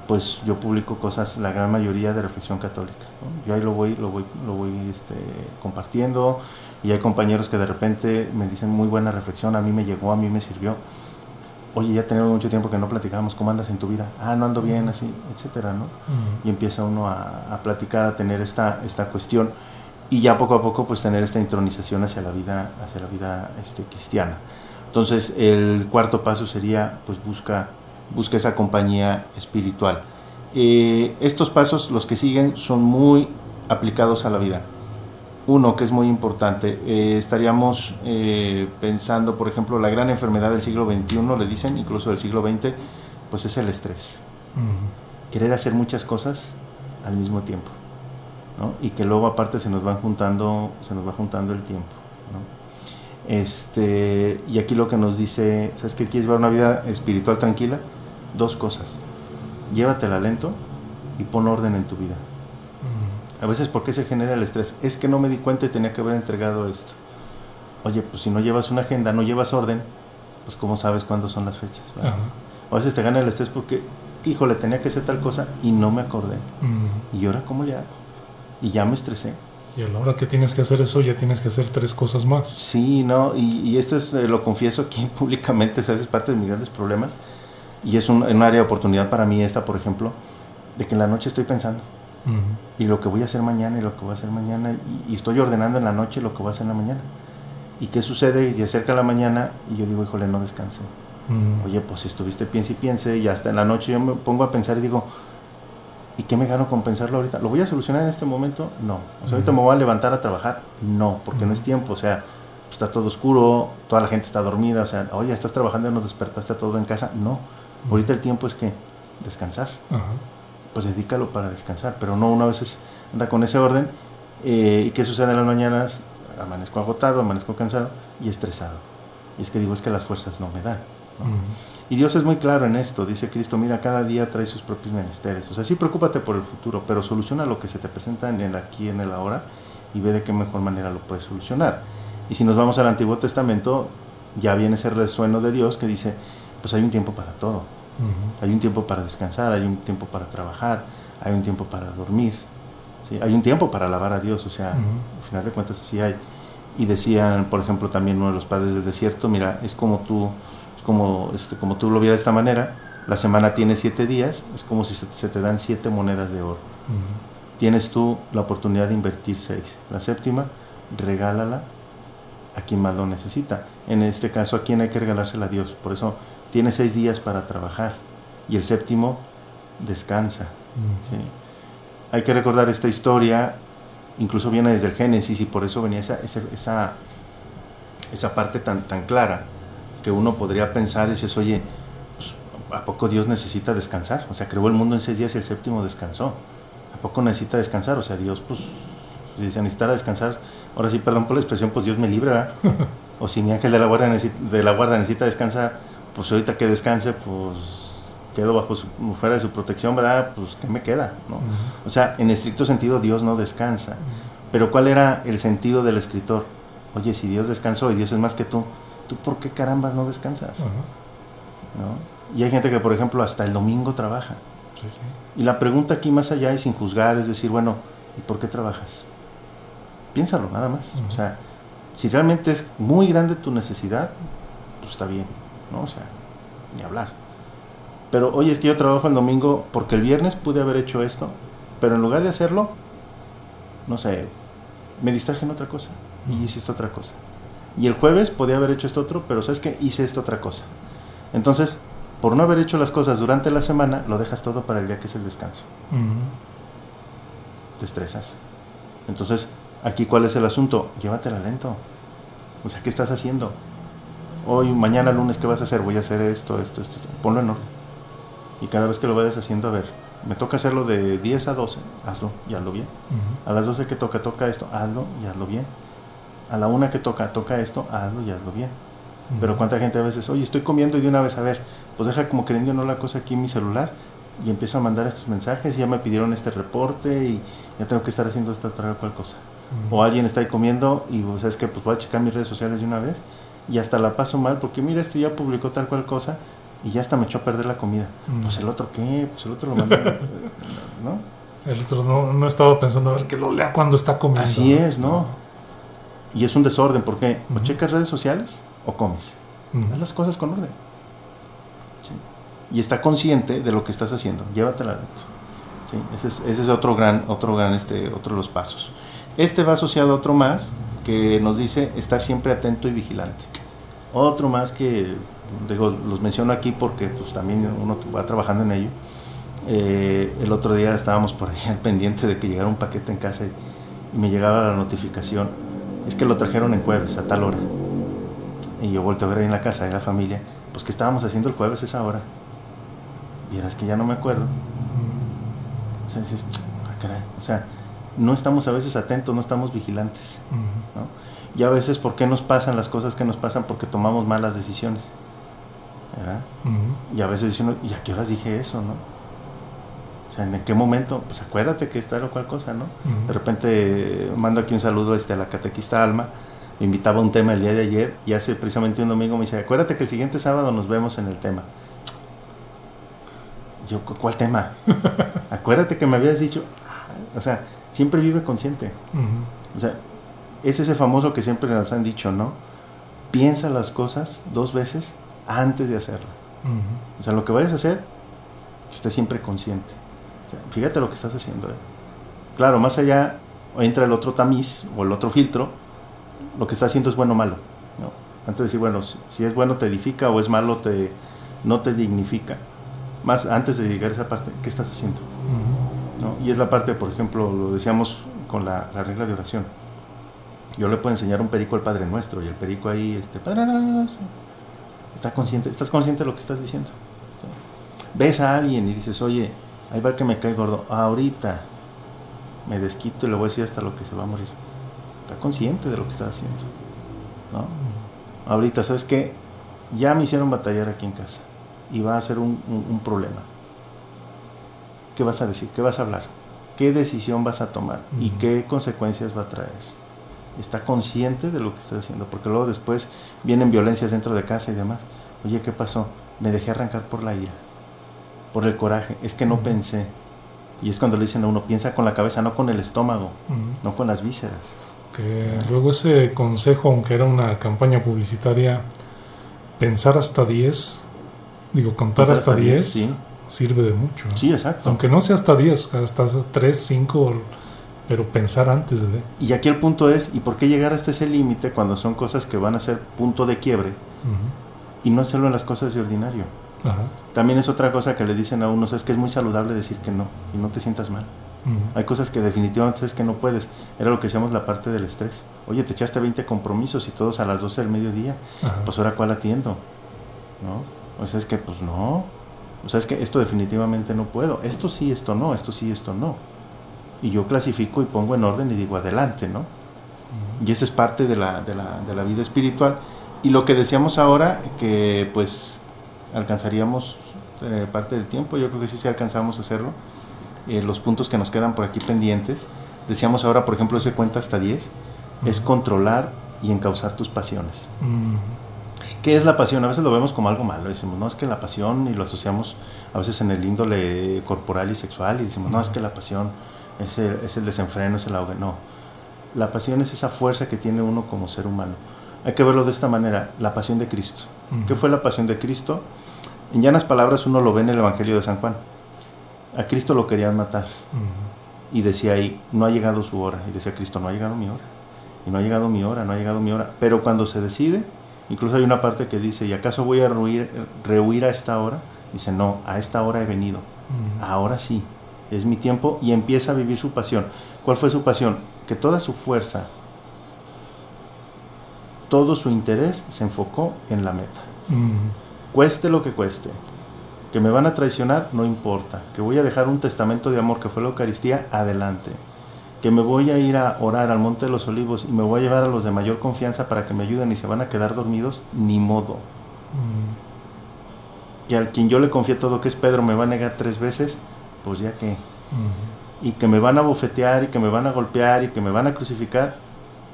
pues yo publico cosas, la gran mayoría de reflexión católica. Yo ahí lo voy, lo voy, lo voy este, compartiendo y hay compañeros que de repente me dicen muy buena reflexión, a mí me llegó, a mí me sirvió oye, ya tenemos mucho tiempo que no platicábamos, ¿cómo andas en tu vida? Ah, no ando bien, así, etcétera, ¿no? Y empieza uno a, platicar, a tener esta, esta cuestión y ya poco a poco pues tener esta intronización hacia la vida, hacia la vida este, cristiana. Entonces el cuarto paso sería pues busca, busca esa compañía espiritual. Eh, estos pasos, los que siguen, son muy aplicados a la vida. Uno que es muy importante, eh, estaríamos eh, pensando, por ejemplo, la gran enfermedad del siglo XXI, le dicen, incluso del siglo XX, pues es el estrés. Querer hacer muchas cosas al mismo tiempo. ¿no? Y que luego aparte se nos van juntando, se nos va juntando el tiempo. ¿no? Este, y aquí lo que nos dice, ¿sabes qué? ¿Quieres llevar una vida espiritual tranquila? Dos cosas. Llévatela lento y pon orden en tu vida. A veces, ¿por qué se genera el estrés? Es que no me di cuenta y tenía que haber entregado esto. Oye, pues si no llevas una agenda, no llevas orden, pues ¿cómo sabes cuándo son las fechas? A veces te gana el estrés porque, híjole, tenía que hacer tal cosa y no me acordé. ¿Y ahora cómo le hago? Y ya me estresé. Y a la hora que tienes que hacer eso, ya tienes que hacer tres cosas más. Sí, no, y, esto es, eh, lo confieso aquí públicamente, ¿sabes? es parte de mis grandes problemas. Y es un, un área de oportunidad para mí esta, por ejemplo, de que en la noche estoy pensando y lo que voy a hacer mañana y lo que voy a hacer mañana y, estoy ordenando en la noche lo que voy a hacer en la mañana. ¿Y qué sucede? Y acerca la mañana y yo digo, híjole, no descanse. Oye, pues si estuviste piense y piense y hasta en la noche yo me pongo a pensar y digo, ¿y qué me gano con pensarlo ahorita? ¿Lo voy a solucionar en este momento? No. O sea, ahorita me voy a levantar a trabajar. No, porque no es tiempo. O sea, está todo oscuro, toda la gente está dormida. O sea, oye, estás trabajando y no despertaste todo en casa. No. Ahorita el tiempo es que descansar. Ajá pues dedícalo para descansar, pero no una vez anda con ese orden. Eh, ¿Y qué sucede en las mañanas? Amanezco agotado, amanezco cansado y estresado. Y es que digo, es que las fuerzas no me dan. Y Dios es muy claro en esto, dice Cristo, mira, cada día trae sus propios menesteres. O sea, sí preocúpate por el futuro, pero soluciona lo que se te presenta en el aquí, en el ahora, y ve de qué mejor manera lo puedes solucionar. Y si nos vamos al Antiguo Testamento, ya viene ese resueno de Dios que dice, pues hay un tiempo para todo. Hay un tiempo para descansar, hay un tiempo para trabajar, hay un tiempo para dormir, ¿sí? hay un tiempo para alabar a Dios, o sea, al final de cuentas así hay. Y decían, por ejemplo, también uno de los padres del desierto, mira, es como tú, como, este, como tú lo vieras de esta manera, la semana tiene siete días, es como si se, te dan siete monedas de oro. Tienes tú la oportunidad de invertir seis. La séptima, regálala a quien más lo necesita. En este caso, a quien hay que regalársela a Dios. Por eso tiene seis días para trabajar y el séptimo descansa. Hay que recordar esta historia, incluso viene desde el Génesis y por eso venía esa, esa, esa, parte tan, tan clara que uno podría pensar y dices, oye, pues, ¿a poco Dios necesita descansar? O sea, creó el mundo en seis días y el séptimo descansó. ¿A poco necesita descansar? O sea, Dios, pues, si se necesitara descansar, ahora sí, perdón por la expresión, pues Dios me libra. o si mi ángel de la guarda de la guarda necesita descansar, pues ahorita que descanse, pues quedo bajo su, fuera de su protección, ¿verdad? Pues ¿qué me queda? ¿no? O sea, en estricto sentido Dios no descansa. Pero ¿cuál era el sentido del escritor? Oye, si Dios descansó y Dios es más que tú, ¿tú por qué carambas no descansas? ¿No? Y hay gente que, por ejemplo, hasta el domingo trabaja. Sí, sí. Y la pregunta aquí más allá y sin juzgar es decir, bueno, ¿y por qué trabajas? Piénsalo, nada más. O sea, si realmente es muy grande tu necesidad, pues está bien ¿no? O sea, ni hablar. Pero oye, es que yo trabajo el domingo porque el viernes pude haber hecho esto, pero en lugar de hacerlo, no sé, me distraje en otra cosa y hice esta otra cosa. Y el jueves podía haber hecho esto otro, pero sabes que hice esta otra cosa. Entonces, por no haber hecho las cosas durante la semana, lo dejas todo para el día que es el descanso. Te estresas. Entonces, aquí cuál es el asunto? Llévatela lento. O sea, ¿qué estás haciendo? Hoy, mañana, lunes, ¿qué vas a hacer? Voy a hacer esto, esto, esto, Ponlo en orden. Y cada vez que lo vayas haciendo, a ver, me toca hacerlo de 10 a 12, hazlo y hazlo bien. A las 12 que toca, toca esto, hazlo y hazlo bien. A la una que toca, toca esto, hazlo y hazlo bien. Pero cuánta gente a veces, oye, estoy comiendo y de una vez, a ver, pues deja como queriendo no la cosa aquí en mi celular y empiezo a mandar estos mensajes, y ya me pidieron este reporte y ya tengo que estar haciendo esta otra cual cosa. O alguien está ahí comiendo y pues, sabes que pues voy a checar mis redes sociales de una vez y hasta la paso mal porque mira, este ya publicó tal cual cosa y ya hasta me echó a perder la comida. Pues el otro qué, pues el otro lo mandó, ¿no? El otro no, no estaba pensando a ver que lo lea cuando está comiendo. Así es, ¿no? Y es un desorden porque o checas redes sociales o comes. Haz las cosas con orden. Y está consciente de lo que estás haciendo. Llévatela. ¿sí? Ese, es, ese es otro gran, otro gran, este, otro de los pasos. Este va asociado a otro más que nos dice estar siempre atento y vigilante. Otro más que digo, los menciono aquí porque pues también uno va trabajando en ello. Eh, el otro día estábamos por ahí al pendiente de que llegara un paquete en casa y, me llegaba la notificación. Es que lo trajeron en jueves a tal hora. Y yo vuelto a ver ahí en la casa de la familia, pues que estábamos haciendo el jueves esa hora. Y era es que ya no me acuerdo. O sea, dices, ah, caray. O sea, no estamos a veces atentos, no estamos vigilantes. ¿no? Y a veces, ¿por qué nos pasan las cosas que nos pasan? Porque tomamos malas decisiones. ¿verdad? Y a veces dicen, ¿y a qué horas dije eso? ¿no? O sea, ¿en qué momento? Pues acuérdate que está lo cual cosa, ¿no? De repente mando aquí un saludo este, a la catequista Alma, me invitaba a un tema el día de ayer y hace precisamente un domingo me dice, acuérdate que el siguiente sábado nos vemos en el tema. Yo, ¿cuál tema? acuérdate que me habías dicho, o sea, siempre vive consciente. O sea, es ese famoso que siempre nos han dicho, ¿no? Piensa las cosas dos veces antes de hacerlo. O sea, lo que vayas a hacer, esté siempre consciente. O sea, fíjate lo que estás haciendo. ¿eh? Claro, más allá entra el otro tamiz o el otro filtro, lo que está haciendo es bueno o malo. ¿no? Antes de decir, bueno, si, si, es bueno te edifica o es malo te, no te dignifica. Más antes de llegar a esa parte, ¿qué estás haciendo? Y es la parte, por ejemplo, lo decíamos con la, la, regla de oración. Yo le puedo enseñar un perico al Padre Nuestro y el perico ahí, este, está consciente, estás consciente de lo que estás diciendo. Ves a alguien y dices, oye, ahí va que me cae gordo, ahorita me desquito y le voy a decir hasta lo que se va a morir. Está consciente de lo que está haciendo. ¿no? Ahorita, ¿sabes qué? Ya me hicieron batallar aquí en casa y va a ser un problema. ¿Qué vas a decir? ¿Qué vas a hablar? ¿Qué decisión vas a tomar? Uh -huh. ¿Y qué consecuencias va a traer? Está consciente de lo que está haciendo, porque luego después vienen violencias dentro de casa y demás. Oye, ¿qué pasó? Me dejé arrancar por la ira, por el coraje. Es que no uh -huh. pensé. Y es cuando le dicen a uno, piensa con la cabeza, no con el estómago, uh -huh. no con las vísceras. Que luego ese consejo, aunque era una campaña publicitaria, pensar hasta 10, digo, contar hasta, hasta 10, sí. Sirve de mucho. Sí, exacto. Aunque no sea hasta 10, hasta 3, 5, pero pensar antes de... Y aquí el punto es, ¿y por qué llegar hasta ese límite cuando son cosas que van a ser punto de quiebre uh -huh. y no hacerlo en las cosas de ordinario? Ajá. También es otra cosa que le dicen a uno, es que es muy saludable decir que no y no te sientas mal. Uh -huh. Hay cosas que definitivamente es que no puedes. Era lo que decíamos la parte del estrés. Oye, te echaste 20 compromisos y todos a las 12 del mediodía. Ajá. Pues ahora cuál atiendo? ¿No? O sea, es que pues no. O sea, es que esto definitivamente no puedo. Esto sí, esto no, esto sí, esto no. Y yo clasifico y pongo en orden y digo adelante, ¿no? Uh -huh. Y esa es parte de la, de, la, de la vida espiritual. Y lo que decíamos ahora, que pues alcanzaríamos eh, parte del tiempo, yo creo que sí, sí alcanzamos a hacerlo. Eh, los puntos que nos quedan por aquí pendientes. Decíamos ahora, por ejemplo, ese cuenta hasta 10, uh -huh. es controlar y encauzar tus pasiones. Uh -huh. ¿Qué es la pasión? A veces lo vemos como algo malo. Decimos, no, es que la pasión, y lo asociamos a veces en el índole corporal y sexual, y decimos, no, es que la pasión es el, es el desenfreno, es el ahogue. No. La pasión es esa fuerza que tiene uno como ser humano. Hay que verlo de esta manera, la pasión de Cristo. Uh -huh. ¿Qué fue la pasión de Cristo? En llanas palabras uno lo ve en el Evangelio de San Juan. A Cristo lo querían matar. Uh -huh. Y decía ahí, no ha llegado su hora. Y decía Cristo, no ha llegado mi hora. Y no ha llegado mi hora, no ha llegado mi hora. Pero cuando se decide, incluso hay una parte que dice, ¿y acaso voy a rehuir, rehuir a esta hora? Dice, no, a esta hora he venido. Uh -huh. Ahora sí, es mi tiempo. Y empieza a vivir su pasión. ¿Cuál fue su pasión? Que toda su fuerza, todo su interés se enfocó en la meta. Uh -huh. Cueste lo que cueste. Que me van a traicionar, no importa. Que voy a dejar un testamento de amor que fue la Eucaristía, adelante. Que me voy a ir a orar al Monte de los Olivos y me voy a llevar a los de mayor confianza para que me ayuden y se van a quedar dormidos, ni modo. Mm, Que al quien yo le confié todo que es Pedro me va a negar tres veces, pues ya que. mm, Y que me van a bofetear y que me van a golpear y que me van a crucificar,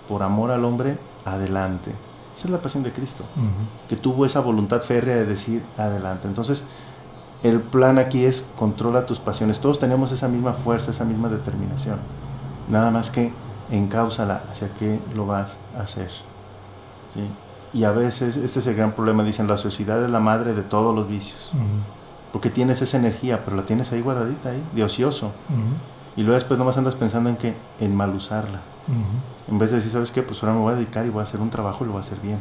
por amor al hombre, adelante. Esa es la pasión de Cristo, mm, que tuvo esa voluntad férrea de decir adelante. Entonces, el plan aquí es controla tus pasiones. Todos tenemos esa misma fuerza, esa misma determinación. Nada más que encáusala hacia qué lo vas a hacer. ¿sí? Y a veces, este es el gran problema, dicen, la sociedad es la madre de todos los vicios. Porque tienes esa energía, pero la tienes ahí guardadita, ahí, de ocioso. Y luego después nomás andas pensando en que, en mal usarla. En vez de decir, ¿sabes qué? Pues ahora me voy a dedicar y voy a hacer un trabajo y lo voy a hacer bien.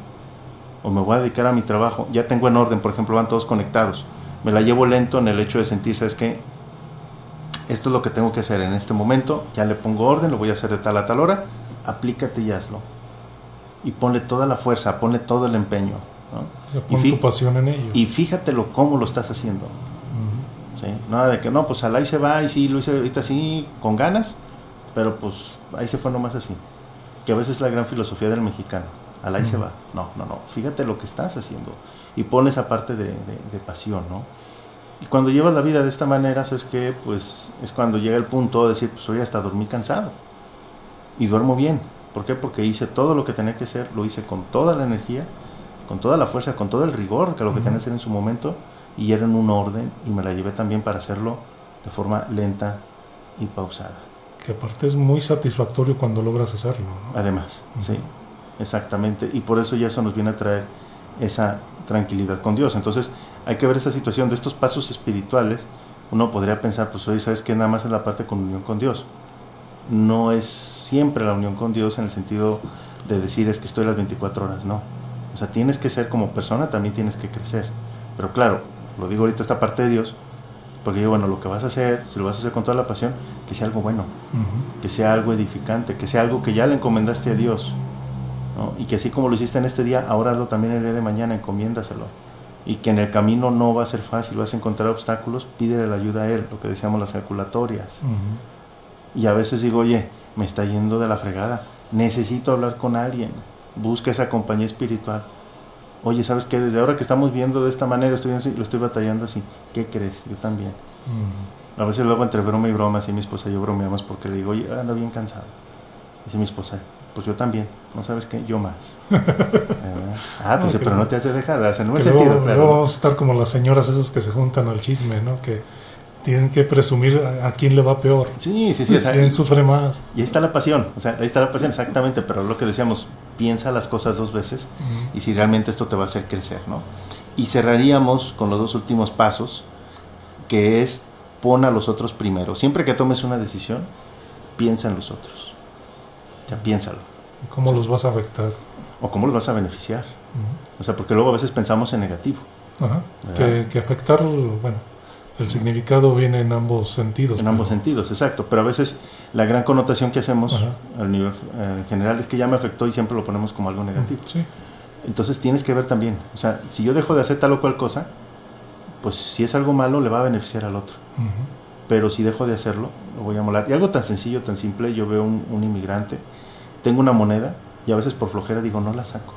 O me voy a dedicar a mi trabajo. Ya tengo en orden, por ejemplo, van todos conectados. Me la llevo lento en el hecho de sentir, ¿sabes qué? Esto es lo que tengo que hacer en este momento. Ya le pongo orden, lo voy a hacer de tal a tal hora. Aplícate y hazlo. Y ponle toda la fuerza, ponle todo el empeño. ¿no? O sea, Y pon fi- tu pasión en ello. Y fíjatelo cómo lo estás haciendo. ¿sí? Nada de que no, pues al ahí se va y sí, lo hice ahorita así con ganas, pero pues ahí se fue nomás así. Que a veces es la gran filosofía del mexicano. Al ahí se va. No, no, no. Fíjate lo que estás haciendo. Y pon esa parte de, de- de pasión, ¿no? Y cuando llevas la vida de esta manera, ¿sabes qué? Pues es cuando llega el punto de decir, pues hoy hasta dormí cansado. Y duermo bien. ¿Por qué? Porque hice todo lo que tenía que hacer, lo hice con toda la energía, con toda la fuerza, con todo el rigor que lo que tenía que hacer en su momento, y era en un orden, y me la llevé también para hacerlo de forma lenta y pausada. Que aparte es muy satisfactorio cuando logras hacerlo. ¿no? Además, sí, exactamente. Y por eso ya eso nos viene a traer esa tranquilidad con Dios. Entonces, hay que ver esta situación de estos pasos espirituales. Uno podría pensar, pues hoy sabes que nada más es la parte con unión con Dios. No es siempre la unión con Dios en el sentido de decir es que estoy las 24 horas, no. O sea, tienes que ser como persona, también tienes que crecer. Pero claro, lo digo ahorita esta parte de Dios, porque digo, bueno, lo que vas a hacer, si lo vas a hacer con toda la pasión, que sea algo bueno que sea algo edificante, que sea algo que ya le encomendaste a Dios. ¿No? Y que así como lo hiciste en este día, ahora hazlo también el día de mañana, encomiéndaselo. Y que en el camino no va a ser fácil, vas a encontrar obstáculos, pídele la ayuda a Él, lo que decíamos las calculatorias. Y a veces digo, oye, me está yendo de la fregada, necesito hablar con alguien, busca esa compañía espiritual. Oye, ¿sabes qué? Desde ahora que estamos viendo de esta manera, estoy así, lo estoy batallando así. ¿Qué crees? Yo también. A veces luego entre broma y broma, así mi esposa y yo bromeamos porque le digo, oye, ando bien cansado. Dice mi esposa, pues yo también, ¿no sabes qué? Yo más. Eh, ah, pues No, sí, pero no te hace dejar, ¿verdad? O sea, no me sentido, luego, claro. luego vamos a estar como las señoras esas que se juntan al chisme, ¿no? Que tienen que presumir a, a quién le va peor. Sí, sí, sí, o sea, quién y, sufre más. y ahí está la pasión, o sea, ahí está la pasión exactamente, pero lo que decíamos, piensa las cosas dos veces Ujú. y si realmente esto te va a hacer crecer, ¿no? Y cerraríamos con los dos últimos pasos, que es pon a los otros primero. Siempre que tomes una decisión, piensa en los otros. Sea, piénsalo. ¿Cómo los vas a afectar? O cómo los vas a beneficiar. O sea, porque luego a veces pensamos en negativo. Ajá. Que, que afectar, bueno, el significado viene en ambos sentidos. En ambos sentidos, exacto. Pero a veces la gran connotación que hacemos Ajá. al nivel eh, en general es que ya me afectó y siempre lo ponemos como algo negativo. Sí. Entonces tienes que ver también. O sea, si yo dejo de hacer tal o cual cosa, pues si es algo malo le va a beneficiar al otro. Pero si dejo de hacerlo, lo voy a molar. Y algo tan sencillo, tan simple, yo veo un, un inmigrante, tengo una moneda y a veces por flojera digo, no la saco.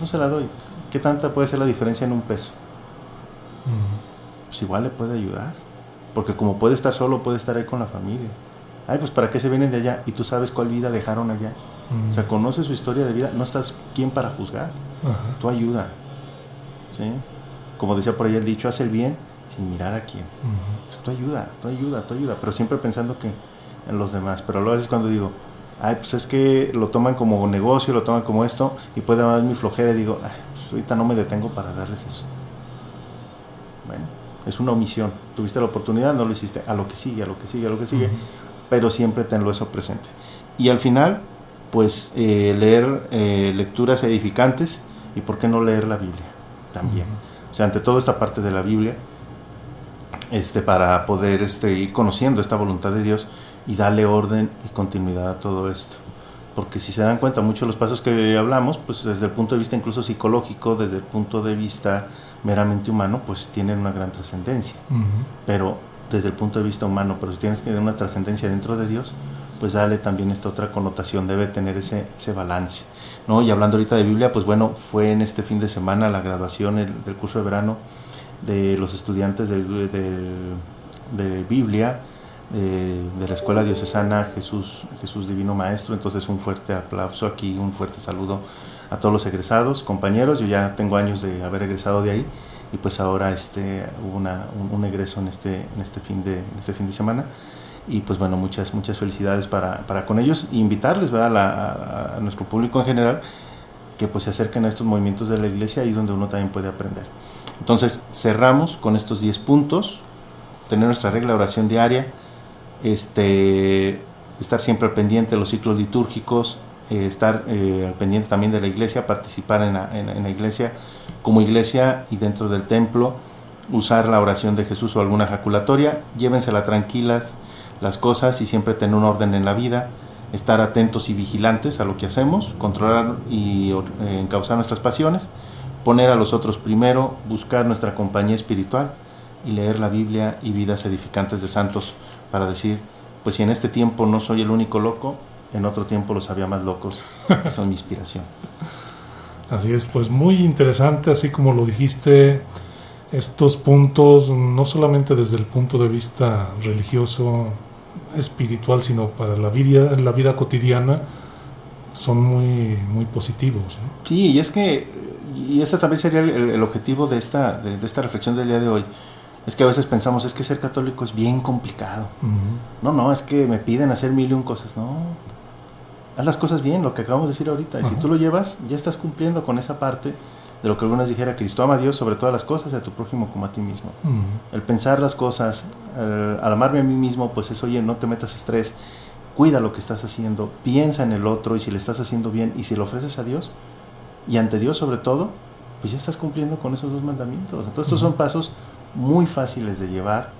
No se la doy. ¿Qué tanta puede ser la diferencia en un peso? Pues igual le puede ayudar. Porque como puede estar solo, puede estar ahí con la familia. Ay, pues ¿para qué se vienen de allá? Y tú sabes cuál vida dejaron allá. O sea, conoces su historia de vida, no estás quién para juzgar. Tú ayuda. ¿Sí? Como decía por ahí el dicho, haz el bien sin mirar a quién. Ujú. Pues tú ayuda, tú ayuda, tú ayuda. Pero siempre pensando que en los demás. Pero luego veces cuando digo, ay, pues es que lo toman como negocio, lo toman como esto, y puede más mi flojera, y digo, ay, pues ahorita no me detengo para darles eso. Bueno, es una omisión. Tuviste la oportunidad, no lo hiciste. A lo que sigue, a lo que sigue, a lo que sigue. Ujú. Pero siempre tenlo eso presente. Y al final, pues eh, leer eh, lecturas edificantes y por qué no leer la Biblia también. O sea, ante todo esta parte de la Biblia, este, para poder este, ir conociendo esta voluntad de Dios y darle orden y continuidad a todo esto. Porque si se dan cuenta, muchos de los pasos que hablamos, pues desde el punto de vista incluso psicológico, desde el punto de vista meramente humano, pues tienen una gran trascendencia. Pero desde el punto de vista humano, pero si tienes que tener una trascendencia dentro de Dios, pues dale también esta otra connotación, debe tener ese, ese balance. ¿no? Y hablando ahorita de Biblia, pues bueno, fue en este fin de semana la graduación del curso de verano de los estudiantes del, de Biblia de, la Escuela Diocesana Jesús, Jesús Divino Maestro. Entonces un fuerte aplauso aquí, un fuerte saludo a todos los egresados, compañeros. Yo ya tengo años de haber egresado de ahí y pues ahora este, hubo una, un, egreso en este, en, este fin de, este fin de semana. Y pues bueno, muchas, muchas felicidades para, para con ellos e invitarles ¿verdad? A, nuestro público en general que pues se acerquen a estos movimientos de la iglesia, ahí donde uno también puede aprender. Entonces cerramos con estos 10 puntos, tener nuestra regla de oración diaria, este, estar siempre al pendiente de los ciclos litúrgicos, eh, estar eh, pendiente también de la iglesia, participar en la, en, la, iglesia como iglesia y dentro del templo, usar la oración de Jesús o alguna jaculatoria, llévensela tranquilas las cosas y siempre tener un orden en la vida, estar atentos y vigilantes a lo que hacemos, controlar y eh, encauzar nuestras pasiones, poner a los otros primero, buscar nuestra compañía espiritual y leer la Biblia y vidas edificantes de santos para decir, pues si en este tiempo no soy el único loco, en otro tiempo los había más locos. Son mi inspiración. Así es, pues muy interesante, así como lo dijiste, estos puntos, no solamente desde el punto de vista religioso, espiritual, sino para la vida, la vida cotidiana, son muy, muy positivos. Sí, y es que, y este también sería el, objetivo de esta, de esta reflexión del día de hoy, es que a veces pensamos, es que ser católico es bien complicado. No, no, es que me piden hacer mil y un cosas. No, haz las cosas bien, lo que acabamos de decir ahorita. Y si tú lo llevas, ya estás cumpliendo con esa parte de lo que algunas dijera Cristo ama a Dios sobre todas las cosas y a tu prójimo como a ti mismo. El pensar las cosas, al amarme a mí mismo, pues es, oye, no te metas estrés, cuida lo que estás haciendo, piensa en el otro y si le estás haciendo bien y si lo ofreces a Dios y ante Dios sobre todo, pues ya estás cumpliendo con esos dos mandamientos. Entonces estos son pasos muy fáciles de llevar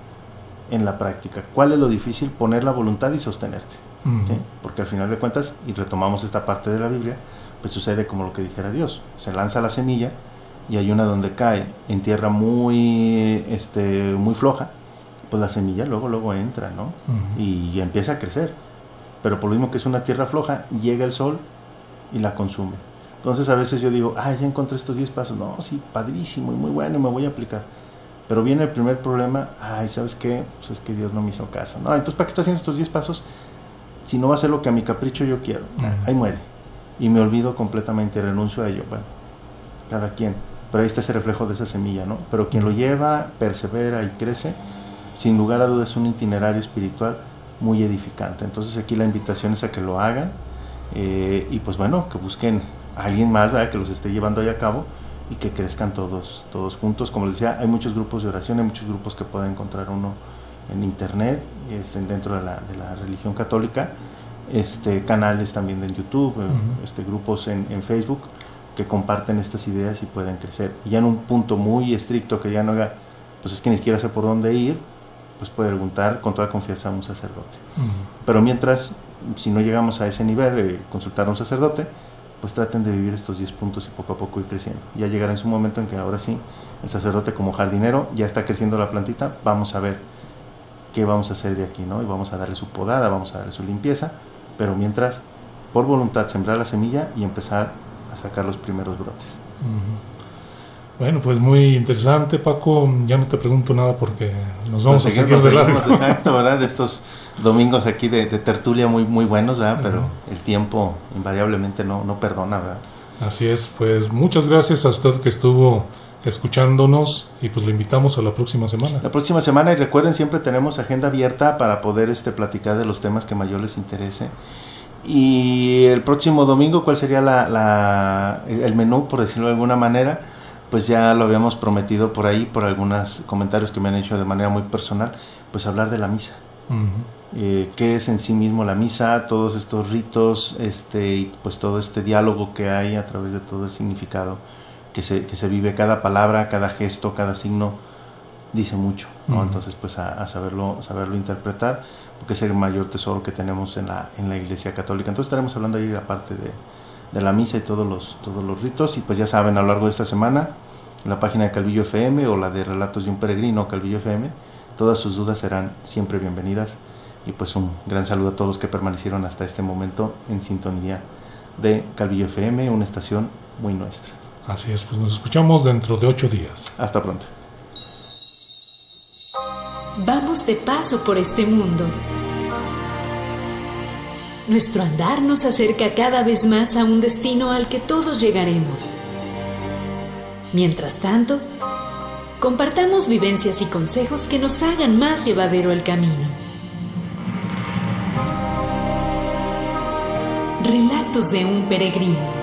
en la práctica. ¿Cuál es lo difícil? Poner la voluntad y sostenerte. Porque al final de cuentas, y retomamos esta parte de la Biblia, pues sucede como lo que dijera Dios. Se lanza la semilla y hay una donde cae en tierra muy, este, muy floja, pues la semilla luego, luego entra, ¿no? Y empieza a crecer. Pero por lo mismo que es una tierra floja, llega el sol y la consume. Entonces a veces yo digo, ah, ya encontré estos 10 pasos. No, sí, padrísimo y muy bueno, me voy a aplicar pero viene el primer problema, ay, ¿sabes qué? Pues es que Dios no me hizo caso. No, entonces, ¿para qué estoy haciendo estos 10 pasos si no va a ser lo que a mi capricho yo quiero? Ahí muere. Y me olvido completamente, renuncio a ello. Bueno, cada quien. Pero ahí está ese reflejo de esa semilla, ¿no? Pero quien lo lleva, persevera y crece, sin lugar a dudas es un itinerario espiritual muy edificante. Entonces aquí la invitación es a que lo hagan eh, y pues bueno, que busquen a alguien más ¿verdad? que los esté llevando ahí a cabo y que crezcan todos, todos juntos. Como les decía, hay muchos grupos de oración, hay muchos grupos que pueden encontrar uno en internet, este, dentro de la, de la religión católica, este, canales también en YouTube, eh, este, grupos en, en, Facebook que comparten estas ideas y pueden crecer. Y ya en un punto muy estricto que ya no haga, pues es que ni siquiera sé por dónde ir, pues puede preguntar con toda confianza a un sacerdote. Pero mientras, si no llegamos a ese nivel de consultar a un sacerdote, pues traten de vivir estos 10 puntos y poco a poco ir creciendo. Ya llegará en su momento en que ahora sí, el sacerdote como jardinero ya está creciendo la plantita, vamos a ver qué vamos a hacer de aquí, ¿no? Y vamos a darle su podada, vamos a darle su limpieza, pero mientras, por voluntad, sembrar la semilla y empezar a sacar los primeros brotes. Bueno, pues muy interesante, Paco. Ya no te pregunto nada porque nos vamos a seguir de largo. Exacto, ¿verdad? De estos domingos aquí de, tertulia muy muy buenos, ¿verdad? Pero el tiempo invariablemente no, no perdona, ¿verdad? Así es, pues muchas gracias a usted que estuvo escuchándonos y pues le invitamos a la próxima semana. La próxima semana y recuerden siempre tenemos agenda abierta para poder este platicar de los temas que mayor les interese. Y el próximo domingo, ¿cuál sería la, la, el menú, por decirlo de alguna manera? pues ya lo habíamos prometido por ahí, por algunos comentarios que me han hecho de manera muy personal, pues hablar de la misa. Eh, qué es en sí mismo la misa, todos estos ritos, este, y pues todo este diálogo que hay a través de todo el significado que se, que se vive, cada palabra, cada gesto, cada signo dice mucho, ¿no? Entonces pues a, saberlo, saberlo interpretar, porque es el mayor tesoro que tenemos en la, en la Iglesia Católica. Entonces estaremos hablando ahí aparte de, de la misa y todos los, todos los ritos. Y pues ya saben, a lo largo de esta semana, en la página de Calvillo FM o la de Relatos de un Peregrino, Calvillo FM, todas sus dudas serán siempre bienvenidas Y pues un gran saludo a todos los que permanecieron hasta este momento en sintonía de Calvillo FM, una estación muy nuestra. Así es, pues nos escuchamos dentro de ocho días. Hasta pronto. Vamos de paso por este mundo. Nuestro andar nos acerca cada vez más a un destino al que todos llegaremos. Mientras tanto, compartamos vivencias y consejos que nos hagan más llevadero el camino. Relatos de un peregrino.